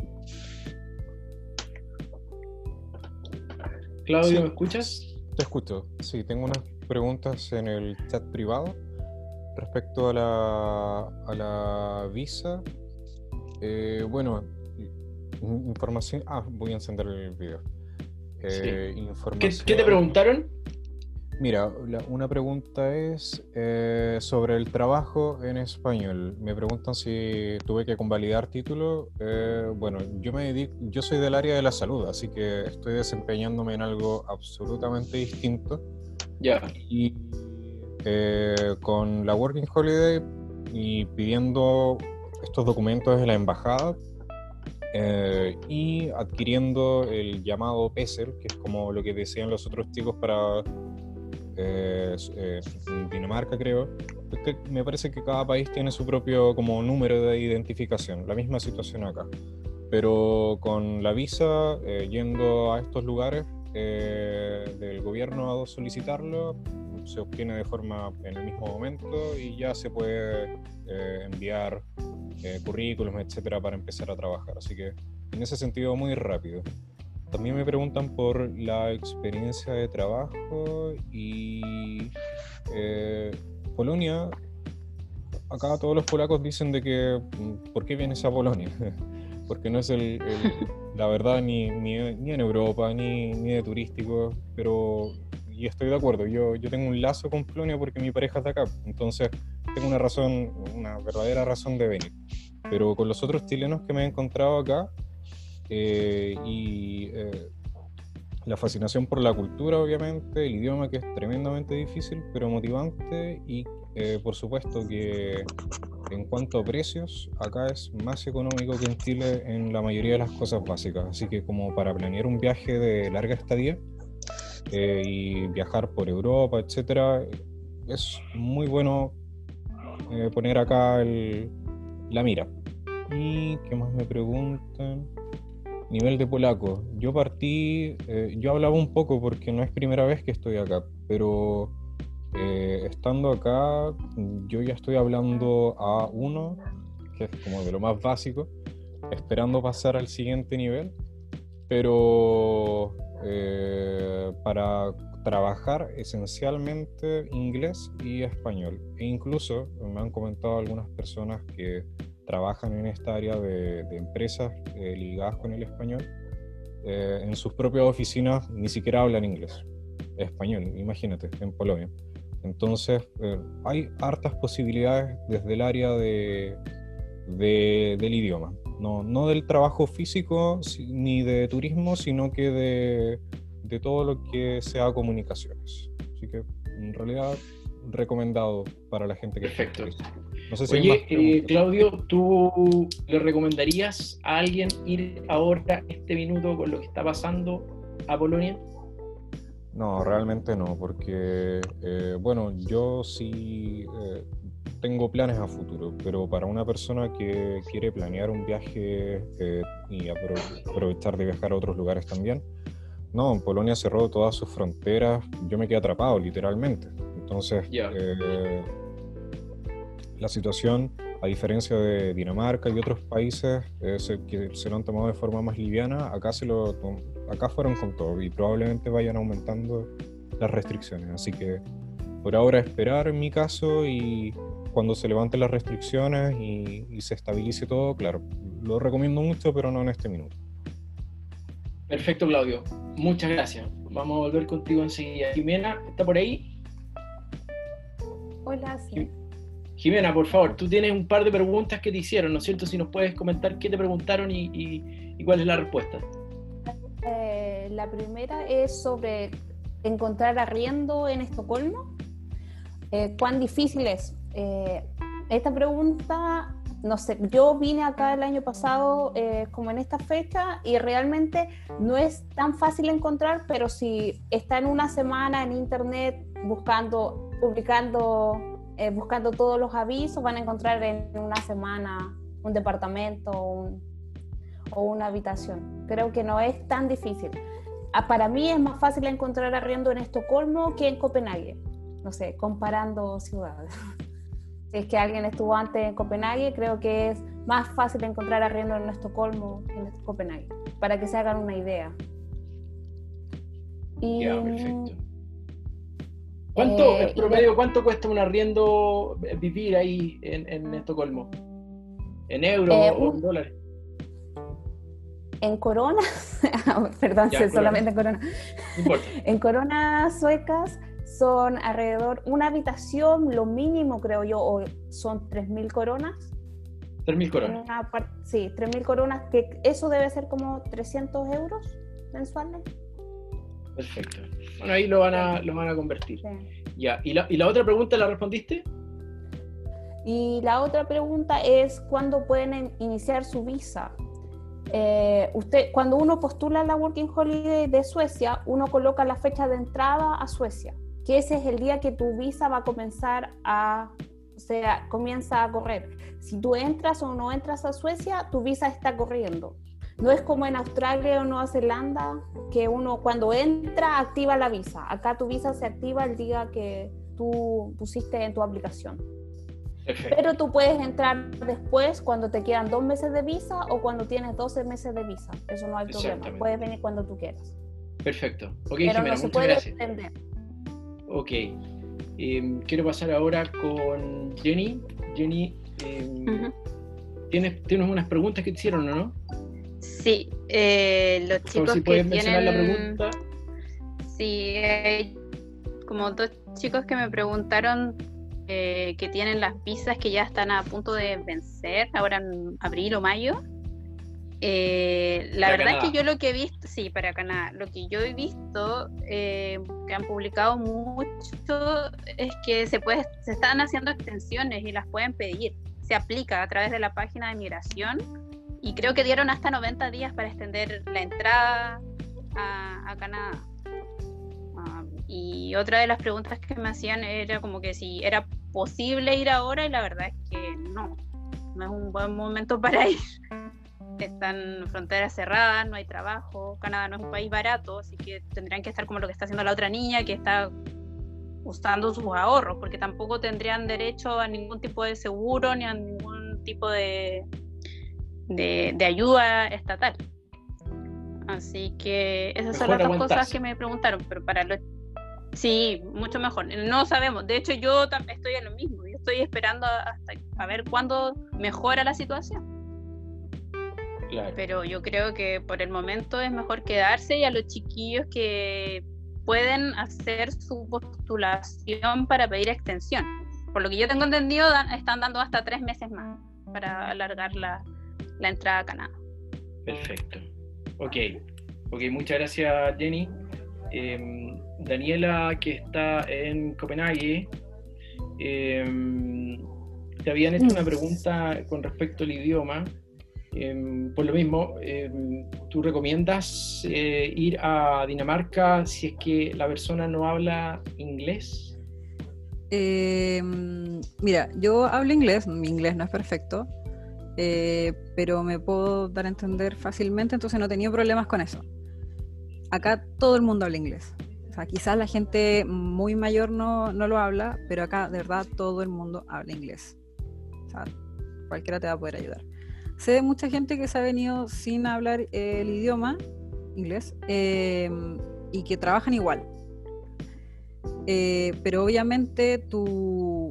S1: Claudio,
S3: Sí.
S1: ¿me escuchas?
S3: Te escucho. Sí, tengo unas preguntas en el chat privado respecto a la, a la visa. Eh, bueno, información. Ah, voy a encender el video.
S1: Eh, ¿Qué, ¿Qué, te preguntaron?
S3: Mira, una pregunta es eh, sobre el trabajo en español. Me preguntan si tuve que convalidar título. Eh, bueno, yo me dedico, yo soy del área de la salud, así que estoy desempeñándome en algo absolutamente distinto.
S1: Ya.
S3: Y eh, con la Working Holiday y pidiendo estos documentos de la embajada y adquiriendo el llamado PESEL, que es como lo que decían los otros chicos para eh, Dinamarca creo, me parece que cada país tiene su propio como número de identificación, la misma situación acá. Pero con la visa, eh, yendo a estos lugares eh, del gobierno a solicitarlo, se obtiene de forma en el mismo momento y ya se puede enviar currículums, etcétera, para empezar a trabajar. Así que en ese sentido, muy rápido. También me preguntan por la experiencia de trabajo y eh, Polonia. Acá todos los polacos dicen de que mm, ¿por qué vienes a Polonia? [LAUGHS] Porque no es el, la verdad ni, ni, en Europa ni, ni, de turístico, pero y estoy de acuerdo. Yo, yo tengo un lazo con Polonia porque mi pareja es de acá, entonces tengo una razón, una verdadera razón de venir. Pero con los otros chilenos que me he encontrado acá, eh, y eh, la fascinación por la cultura, obviamente, el idioma que es tremendamente difícil, pero motivante, y eh, por supuesto que en cuanto a precios, acá es más económico que en Chile en la mayoría de las cosas básicas, así que como para planear un viaje de larga estadía y viajar por Europa, etcétera, es muy bueno poner acá la mira. ¿Y qué más me preguntan? Nivel de polaco. Yo partí, eh, yo hablaba un poco porque no es primera vez que estoy acá, pero eh, estando acá yo ya estoy hablando a uno, que es como de lo más básico, esperando pasar al siguiente nivel, pero eh, para trabajar esencialmente inglés y español. E incluso me han comentado algunas personas que trabajan en esta área de, empresas eh, ligadas con el español, eh, en sus propias oficinas ni siquiera hablan inglés, español, imagínate, en Polonia. Entonces, eh, hay hartas posibilidades desde el área de, del idioma, no, no del trabajo físico ni de turismo, sino que de, de todo lo que sea comunicaciones. Así que, en realidad, recomendado para la gente que...
S1: Perfecto. Oye, eh, Claudio, ¿tú le recomendarías a alguien ir ahora, este minuto, con lo que está pasando a Polonia?
S3: No, realmente no, porque, eh, bueno, yo sí eh, tengo planes a futuro, pero para una persona que quiere planear un viaje y aprovechar de viajar a otros lugares también, no, en Polonia cerró todas sus fronteras, yo me quedé atrapado literalmente. Entonces, la situación, a diferencia de Dinamarca y otros países eh, que se lo han tomado de forma más liviana, acá, se lo acá fueron con todo y probablemente vayan aumentando las restricciones. Así que por ahora esperar en mi caso y cuando se levanten las restricciones y, y se estabilice todo, claro, lo recomiendo mucho, pero no en este minuto.
S1: Perfecto, Claudio. Muchas gracias. Vamos a volver contigo enseguida. Jimena, ¿está por ahí? Jimena, por favor, tú tienes un par de preguntas que te hicieron, ¿no es cierto? Si nos puedes comentar qué te preguntaron y, cuál es la respuesta.
S4: Eh, la primera es sobre encontrar arriendo en Estocolmo. Eh, ¿Cuán difícil es? Eh, esta pregunta, no sé, yo vine acá el año pasado como en esta fecha y realmente no es tan fácil encontrar, pero si está en una semana en internet buscando, publicando eh, buscando todos los avisos, van a encontrar en una semana un departamento o una habitación. Creo que no es tan difícil. Ah, para mí es más fácil encontrar arriendo en Estocolmo que en Copenhague. No sé, comparando ciudades. [LAUGHS] si es que alguien estuvo antes en Copenhague, creo que es más fácil encontrar arriendo en Estocolmo que en Copenhague, para que se hagan una idea.
S1: Y, perfecto. ¿Cuánto,
S4: Eh,
S1: en promedio, cuánto cuesta un arriendo eh, vivir ahí en, en Estocolmo? ¿En euros
S4: Eh,
S1: o en dólares?
S4: En corona, [LAUGHS] perdón,
S1: Ya, corona.
S4: solamente en corona.
S1: No. [LAUGHS]
S4: En coronas suecas son alrededor, una habitación, lo mínimo creo yo, o son 3.000 coronas.
S1: 3.000 coronas.
S4: Sí, 3.000 coronas, que eso debe ser como 300 euros mensuales.
S1: Perfecto. Ahí lo van a, lo van a convertir.
S4: Sí.
S1: Ya. ¿Y la, ¿Y la otra pregunta la respondiste?
S4: Y la otra pregunta es, ¿cuándo pueden en- iniciar su visa? Eh, usted, cuando uno postula la Working Holiday de Suecia, uno coloca la fecha de entrada a Suecia, que ese es el día que tu visa va a comenzar a, o sea, comienza a correr. Si tú entras o no entras a Suecia, tu visa está corriendo. No es como en Australia o Nueva Zelanda, que uno cuando entra activa la visa. Acá tu visa se activa el día que tú pusiste en tu aplicación.
S1: Perfecto.
S4: Pero tú puedes entrar después cuando te quedan dos meses de visa o cuando tienes 12 meses de visa. Eso no hay problema. Puedes venir cuando tú quieras.
S1: Perfecto. Ok,
S4: Pero
S1: Jimena,
S4: no se
S1: muchas
S4: puede
S1: gracias.
S4: extender.
S1: Ok. Em, quiero pasar ahora con Jenny. Jenny, em. ¿tienes, tienes unas preguntas que te hicieron o no?
S5: Sí, eh, los chicos
S1: si
S5: que
S1: mencionar la
S5: tienen...
S1: pregunta.
S5: Sí, hay como dos chicos que me preguntaron eh, que tienen las visas que ya están a punto de vencer, ahora en abril o mayo. Eh, la
S1: Para
S5: verdad es que yo lo que he visto, sí, para Canadá, lo que yo he visto eh, que han publicado mucho es que se, puede, se están haciendo extensiones y las pueden pedir. Se aplica a través de la página de migración y creo que dieron hasta 90 días para extender la entrada a, Canadá. Ah, y otra de las preguntas que me hacían era como que si era posible ir ahora y la verdad es que no, no es un buen momento para ir. Están fronteras cerradas, no hay trabajo, Canadá no es un país barato, así que tendrían que estar como lo que está haciendo la otra niña que está usando sus ahorros, porque tampoco tendrían derecho a ningún tipo de seguro ni a ningún tipo de, de, de ayuda estatal. Así que esas son las dos cosas que me preguntaron, pero para los... Sí, mucho mejor. No sabemos. De hecho, yo tam- estoy en lo mismo. Yo estoy esperando hasta a ver cuándo mejora la situación.
S1: Claro.
S5: Pero yo creo que por el momento es mejor quedarse y a los chiquillos que pueden hacer su postulación para pedir extensión. Por lo que yo tengo entendido, dan- están dando hasta tres meses más para alargar la, la entrada a Canadá.
S1: Perfecto. Ok. Ok, muchas gracias, Jenny. Em, Daniela, que está en Copenhague, em, te habían hecho una pregunta con respecto al idioma. Em, por lo mismo, ¿tú recomiendas eh, ir a Dinamarca si es que la persona no habla inglés?
S2: Eh, mira, yo hablo inglés, mi inglés no es perfecto, eh, pero me puedo dar a entender fácilmente, entonces no he tenido problemas con eso. Acá todo el mundo habla inglés. O sea, quizás la gente muy mayor no, no lo habla, pero acá de verdad todo el mundo habla inglés. O sea, cualquiera te va a poder ayudar. Sé de mucha gente que se ha venido sin hablar eh, el idioma inglés eh, y que trabajan igual. Eh, pero obviamente tú,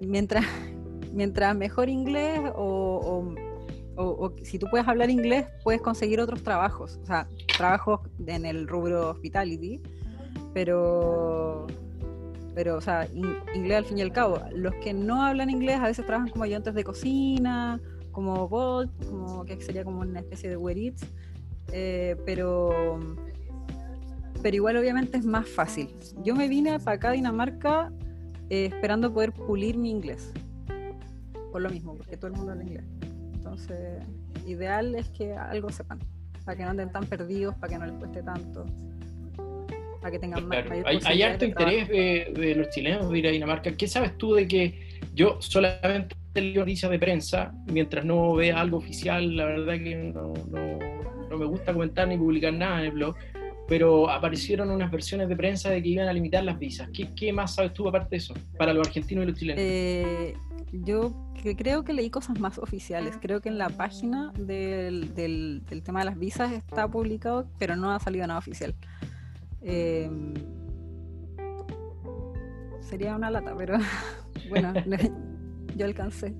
S2: mientras, mientras mejor inglés o, o- o- o si tú puedes hablar inglés, puedes conseguir otros trabajos, o sea, trabajos en el rubro hospitality, pero, pero o sea, in- inglés al fin y al cabo. Los que no hablan inglés a veces trabajan como ayudantes de cocina, como Bolt, como que sería como una especie de Uber Eats, eh, pero pero igual obviamente es más fácil. Yo me vine para acá a Dinamarca eh, esperando poder pulir mi inglés. Por lo mismo, porque todo el mundo habla inglés. Entonces, ideal es que algo sepan, para que no anden tan perdidos, para que no les cueste tanto, para que tengan más
S1: Claro,
S2: mayor
S1: Hay, hay harto
S2: de
S1: interés de, de los chilenos de ir a Dinamarca. ¿Qué sabes tú de que yo solamente leo noticias de prensa mientras no vea algo oficial? La verdad que no, no, no me gusta comentar ni publicar nada en el blog, pero aparecieron unas versiones de prensa de que iban a limitar las visas. ¿Qué, qué más sabes tú aparte de eso para los argentinos y los chilenos?
S2: Eh, yo que- creo que leí cosas más oficiales. Creo que en la página del, del- del tema de las visas está publicado, pero no ha salido nada oficial. Eh, sería una lata, pero [LAUGHS] bueno, [LAUGHS] yo alcancé.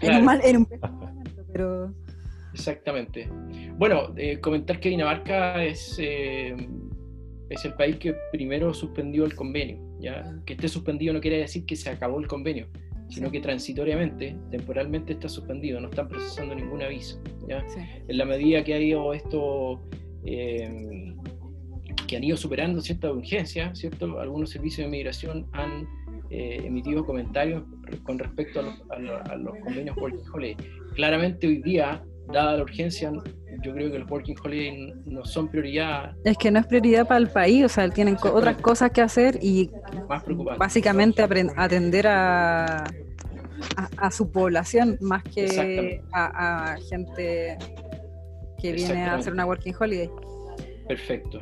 S2: Era un, mal, era un momento, pero...
S1: Exactamente. Bueno, eh, comentar que Dinamarca es, eh, es el país que primero suspendió el convenio. ¿ya? Que esté suspendido no quiere decir que se acabó el convenio, sino que transitoriamente, temporalmente está suspendido, no están procesando ningún aviso. ¿ya? En la medida que ha ido esto, eh, que han ido superando cierta urgencia, ¿cierto? algunos servicios de migración han eh, emitido comentarios con respecto a los, convenios Working Holiday. Claramente hoy día, dada la urgencia, yo creo que los Working Holiday no son prioridad.
S2: Es que no es prioridad para el país, o sea, tienen otras cosas que hacer y básicamente atender a, a, su población más que a, gente que viene a hacer una Working Holiday.
S1: Perfecto.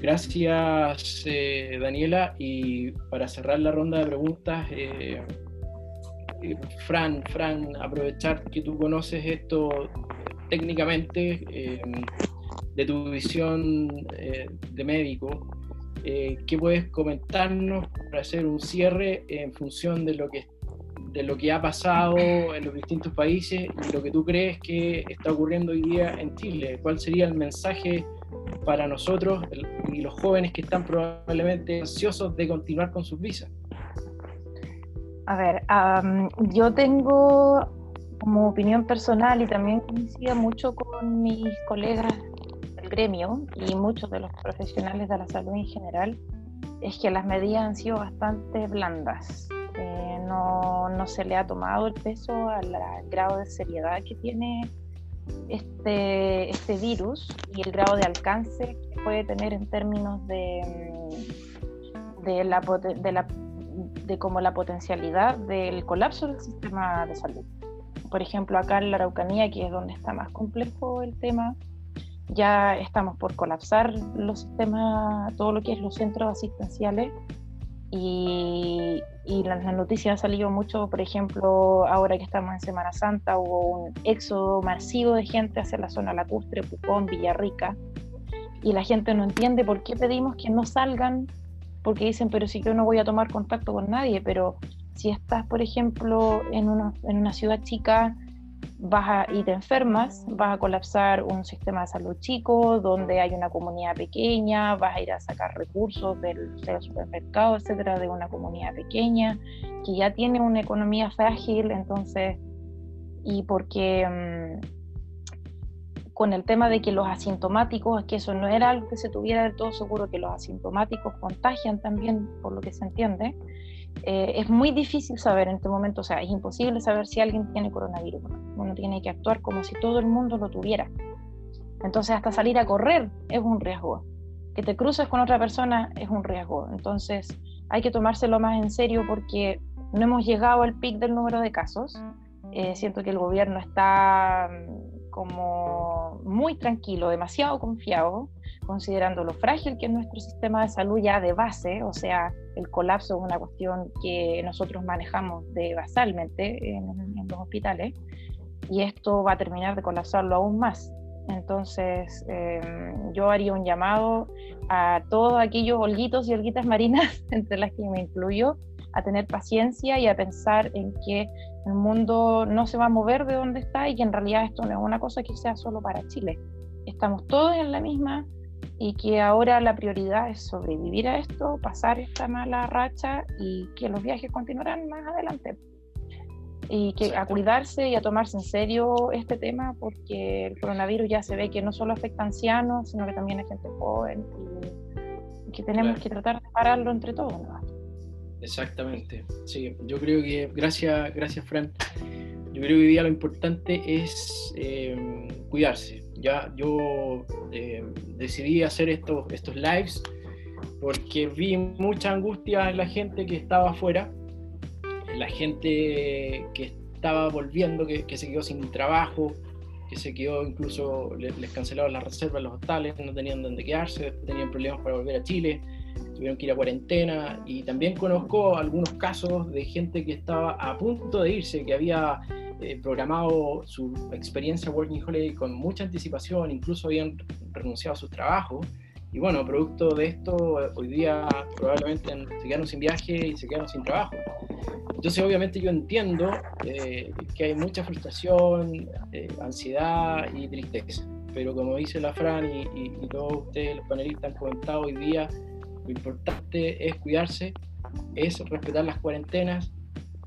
S1: Gracias, eh, Daniela. Y para cerrar la ronda de preguntas, eh, eh, Fran, Fran, aprovechar que tú conoces esto técnicamente, de tu visión de médico, ¿qué puedes comentarnos para hacer un cierre en función de lo que de lo que ha pasado en los distintos países y lo que tú crees que está ocurriendo hoy día en Chile? ¿Cuál sería el mensaje para nosotros y los jóvenes que están probablemente ansiosos de continuar con sus visas?
S6: A ver, yo tengo como opinión personal y también coincido mucho con mis colegas del gremio y muchos de los profesionales de la salud en general, es que las medidas han sido bastante blandas. Eh, no, no, se le ha tomado el peso al grado de seriedad que tiene este, este virus y el grado de alcance que puede tener en términos de, de, la, de, la, de como la potencialidad del colapso del sistema de salud. Por ejemplo, acá en la Araucanía, que es donde está más complejo el tema, ya estamos por colapsar los sistemas, todo lo que es los centros asistenciales y, y las, noticias han salido mucho, por ejemplo, ahora que estamos en Semana Santa, hubo un éxodo masivo de gente hacia la zona lacustre, Pucón, Villarrica, y la gente no entiende por qué pedimos que no salgan, porque dicen, pero si yo no voy a tomar contacto con nadie, pero si estás, por ejemplo, en una, ciudad chica, vas y te enfermas, vas a colapsar un sistema de salud chico, donde hay una comunidad pequeña, vas a ir a sacar recursos del, supermercado, etcétera, de una comunidad pequeña que ya tiene una economía frágil, entonces, y porque mm, con el tema de que los asintomáticos, que eso no era algo que se tuviera del todo seguro, que los asintomáticos contagian también, por lo que se entiende, eh, es muy difícil saber en este momento, o sea, es imposible saber si alguien tiene coronavirus. Uno tiene que actuar como si todo el mundo lo tuviera. Entonces, hasta salir a correr es un riesgo. Que te cruces con otra persona es un riesgo. Entonces, hay que tomárselo más en serio porque no hemos llegado al pic del número de casos. Eh, siento que el gobierno está mm, como muy tranquilo, demasiado confiado, considerando lo frágil que es nuestro sistema de salud ya de base, o sea, el colapso es una cuestión que nosotros manejamos de basalmente en, los hospitales y esto va a terminar de colapsarlo aún más. Entonces, em, yo haría un llamado a todos aquellos holguitos y holguitas marinas, [LAUGHS] entre las que me incluyo, a tener paciencia y a pensar en que el mundo no se va a mover de donde está y que en realidad esto no es una cosa que sea solo para Chile. Estamos todos en la misma y que ahora la prioridad es sobrevivir a esto, pasar esta mala racha y que los viajes continuarán más adelante. Y que a cuidarse y a tomarse en serio este tema porque el coronavirus ya se ve que no solo afecta a ancianos, sino que también a gente joven y, que tenemos que tratar de pararlo entre todos.
S1: Exactamente, sí, yo creo que, gracias, gracias Fran, yo creo que hoy día lo importante es eh, cuidarse, ya yo eh, decidí hacer estos, estos lives porque vi mucha angustia en la gente que estaba afuera, en la gente que estaba volviendo, que, se quedó sin trabajo, que se quedó incluso, les, cancelaron las reservas los hostales, no tenían dónde quedarse, tenían problemas para volver a Chile, tuvieron que ir a cuarentena y también conozco algunos casos de gente que estaba a punto de irse, que había eh, programado su experiencia Working Holiday con mucha anticipación, incluso habían renunciado a sus trabajos y bueno, producto de esto, hoy día probablemente se quedaron sin viaje y se quedaron sin trabajo. Entonces, obviamente yo entiendo eh, que hay mucha frustración, eh, ansiedad y tristeza. Pero como dice la Fran y, y, todos ustedes, los panelistas, han comentado hoy día, lo importante es cuidarse, es respetar las cuarentenas,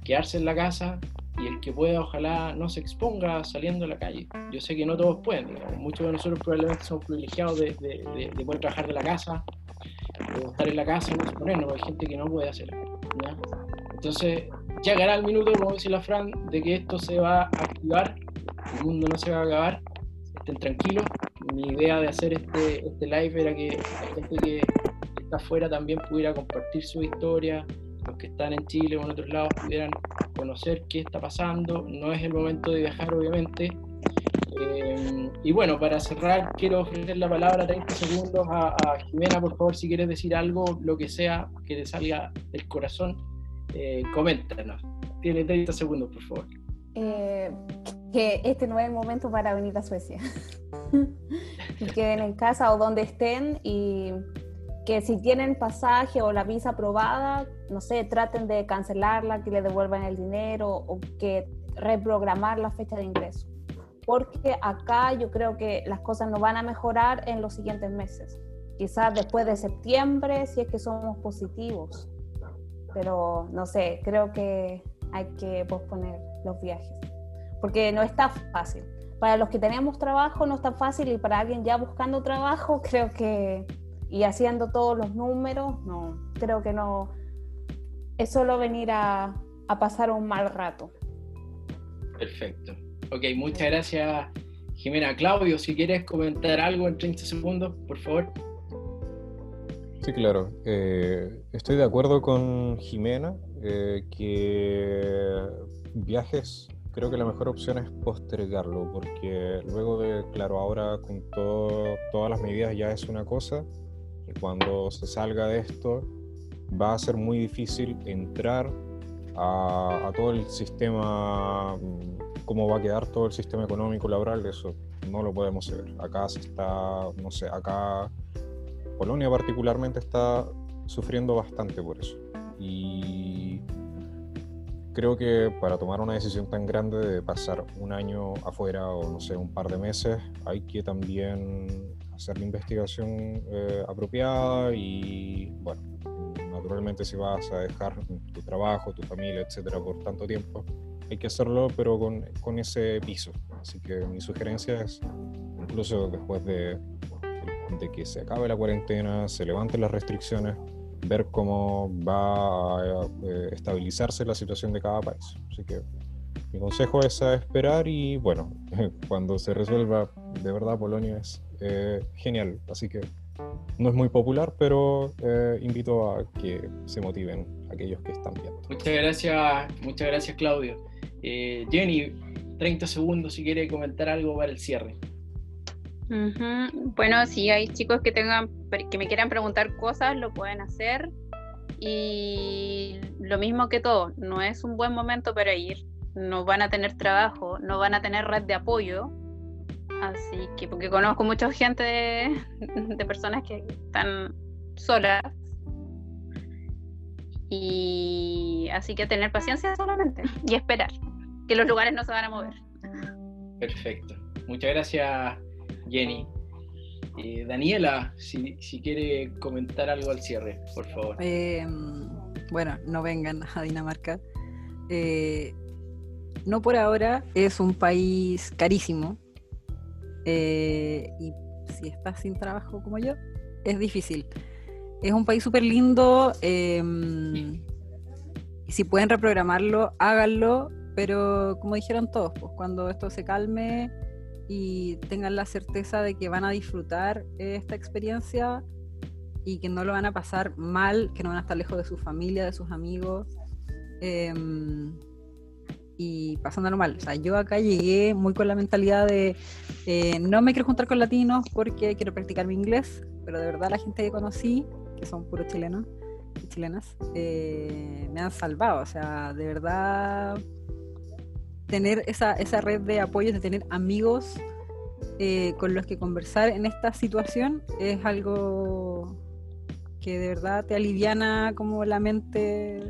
S1: quedarse en la casa y el que pueda, ojalá no se exponga saliendo a la calle. Yo sé que no todos pueden, muchos de nosotros probablemente somos privilegiados de, de, poder trabajar de la casa, de estar en la casa no exponernos, hay gente que no puede hacerlo. Entonces, llegará el minuto, como dice la Fran, de que esto se va a activar, el mundo no se va a acabar, estén tranquilos. Mi idea de hacer este, este live era que la gente que afuera también pudiera compartir su historia, los que están en Chile o en otros lados pudieran conocer qué está pasando. No es el momento de viajar, obviamente. Eh, y bueno, para cerrar, quiero ofrecer la palabra 30 segundos a, a, Jimena, por favor, si quieres decir algo, lo que sea que te salga del corazón, eh, coméntanos. Tiene 30 segundos, por favor.
S4: Eh, que este no es el momento para venir a Suecia. [LAUGHS] que queden en casa o donde estén y que si tienen pasaje o la visa aprobada, no sé, traten de cancelarla, que le devuelvan el dinero o que reprogramar la fecha de ingreso. Porque acá yo creo que las cosas no van a mejorar en los siguientes meses. Quizás después de septiembre, si es que somos positivos. Pero no sé, creo que hay que posponer los viajes. Porque no está fácil. Para los que tenemos trabajo no está fácil y para alguien ya buscando trabajo [LAUGHS] creo que y haciendo todos los números, no, creo que no, es solo venir a, a pasar un mal rato.
S1: Perfecto. Ok, muchas gracias Jimena. Claudio, si quieres comentar algo en 30 segundos, por favor.
S3: Sí, claro. Eh, estoy de acuerdo con Jimena eh, que viajes, creo que la mejor opción es postergarlo, porque luego de, claro, ahora con todo, todas las medidas ya es una cosa, cuando se salga de esto va a ser muy difícil entrar a, todo el sistema, mm, cómo va a quedar todo el sistema económico laboral, eso no lo podemos saber. Acá se está, no sé, acá Polonia particularmente está sufriendo bastante por eso. Y creo que para tomar una decisión tan grande de pasar un año afuera o no sé, un par de meses, hay que también hacer la investigación eh, apropiada y, bueno, naturalmente si vas a dejar tu trabajo, tu familia, etcétera, por tanto tiempo, hay que hacerlo, pero con, con ese piso. Así que mi sugerencia es, incluso después de, de que se acabe la cuarentena, se levanten las restricciones, ver cómo va a eh, estabilizarse la situación de cada país. Así que mi consejo es a esperar y bueno, [LAUGHS] cuando se resuelva de verdad Polonia es eh, genial. Así que no es muy popular, pero eh, invito a que se motiven aquellos que están viendo.
S1: Muchas gracias, muchas gracias Claudio. Eh, Jenny, 30 segundos si quiere comentar algo para el cierre.
S5: Bueno, si hay chicos que tengan que me quieran preguntar cosas, lo pueden hacer. Y lo mismo que todo, no es un buen momento para ir. No van a tener trabajo, no van a tener red de apoyo Así que, porque conozco mucha gente [LAUGHS] de, personas que están solas. Y así que tener paciencia solamente y esperar que los lugares no se van a mover.
S1: Perfecto. Muchas gracias, Jenny. Eh, Daniela, si, quiere comentar algo al cierre, por favor.
S2: Em, bueno, no vengan a Dinamarca. Eh, no por ahora, es un país carísimo. Eh, y si estás sin trabajo como yo, es difícil. Es un país súper lindo. Em, y si pueden reprogramarlo, háganlo. Pero como dijeron todos, pues cuando esto se calme y tengan la certeza de que van a disfrutar esta experiencia y que no lo van a pasar mal, que no van a estar lejos de su familia, de sus amigos. Eh, y pasándolo mal. O sea, yo acá llegué muy con la mentalidad de eh, no me quiero juntar con latinos porque quiero practicar mi inglés, pero de verdad la gente que conocí, que son puros chilenos y chilenas, eh, me han salvado. O sea, de verdad tener esa, esa red de apoyo, de tener amigos eh, con los que conversar en esta situación es algo que de verdad te aliviana como la mente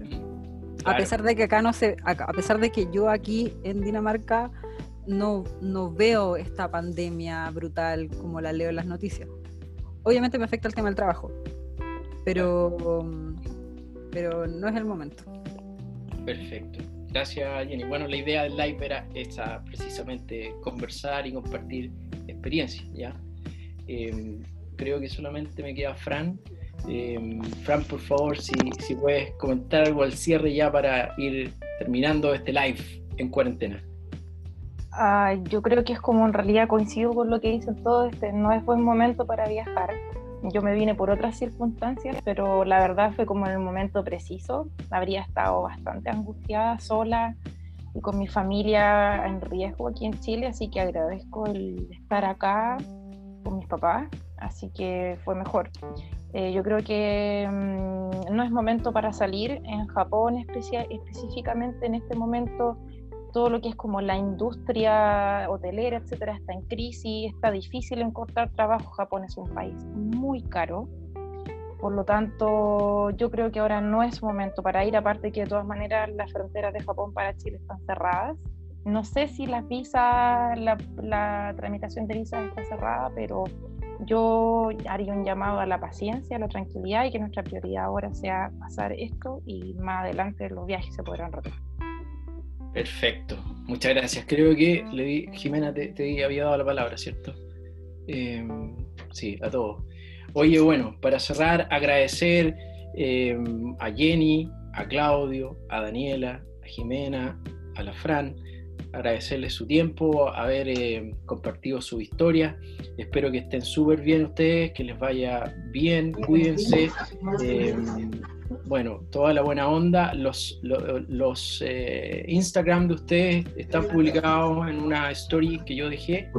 S2: a pesar de que acá no se a pesar de que yo aquí en Dinamarca no, no veo esta pandemia brutal como la leo en las noticias obviamente me afecta el tema del trabajo pero pero no es el momento
S1: perfecto gracias Jenny bueno la idea del live era esta precisamente conversar y compartir experiencia, ¿ya? Em, creo que solamente me queda Fran. Em, Fran, por favor, si, puedes comentar algo al cierre ya para ir terminando este live en cuarentena.
S6: yo creo que es como en realidad coincido con lo que dicen todos, este no es buen momento para viajar. Yo me vine por otras circunstancias, pero la verdad fue como en el momento preciso. Habría estado bastante angustiada, sola, y con mi familia en riesgo aquí en Chile, así que agradezco el estar acá con mis papás, así que fue mejor. Eh, yo creo que mm, no es momento para salir. En Japón específicamente en este momento todo lo que es como la industria hotelera, etcétera, está en crisis, está difícil encontrar trabajo. Japón es un país muy caro por lo tanto, yo creo que ahora no es momento para ir, aparte que de todas maneras las fronteras de Japón para Chile están cerradas. No sé si las visas, la, tramitación de visas está cerrada, pero yo haría un llamado a la paciencia, a la tranquilidad y que nuestra prioridad ahora sea pasar esto y más adelante los viajes se podrán retomar.
S1: Perfecto, muchas gracias. Creo que le di, Jimena te, había dado la palabra, ¿cierto? Eh, sí, a todos. Oye, bueno, para cerrar, agradecer eh, a Jenny, a Claudio, a Daniela, a Jimena, a la Fran, agradecerles su tiempo, haber eh, compartido su historia. Espero que estén súper bien ustedes, que les vaya bien, cuídense. Eh, bueno, toda la buena onda. Los, los, eh, Instagram de ustedes están publicados en una story que yo dejé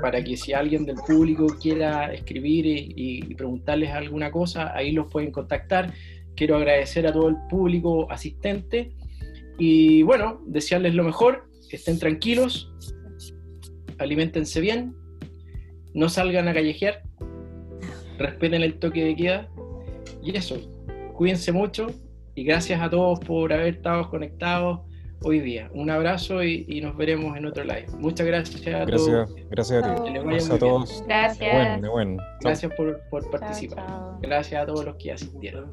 S1: para que si alguien del público quiera escribir y, preguntarles alguna cosa, ahí los pueden contactar. Quiero agradecer a todo el público asistente y bueno, desearles lo mejor, estén tranquilos, alimentense bien, no salgan a callejear, respeten el toque de queda y eso, Cuídense mucho y gracias a todos por haber estado conectados hoy día. Un abrazo y, nos veremos en otro live. Muchas gracias a
S3: gracias, todos. Gracias a ti. Gracias a todos.
S5: Gracias.
S1: Gracias por, por participar. Gracias a todos los que asistieron.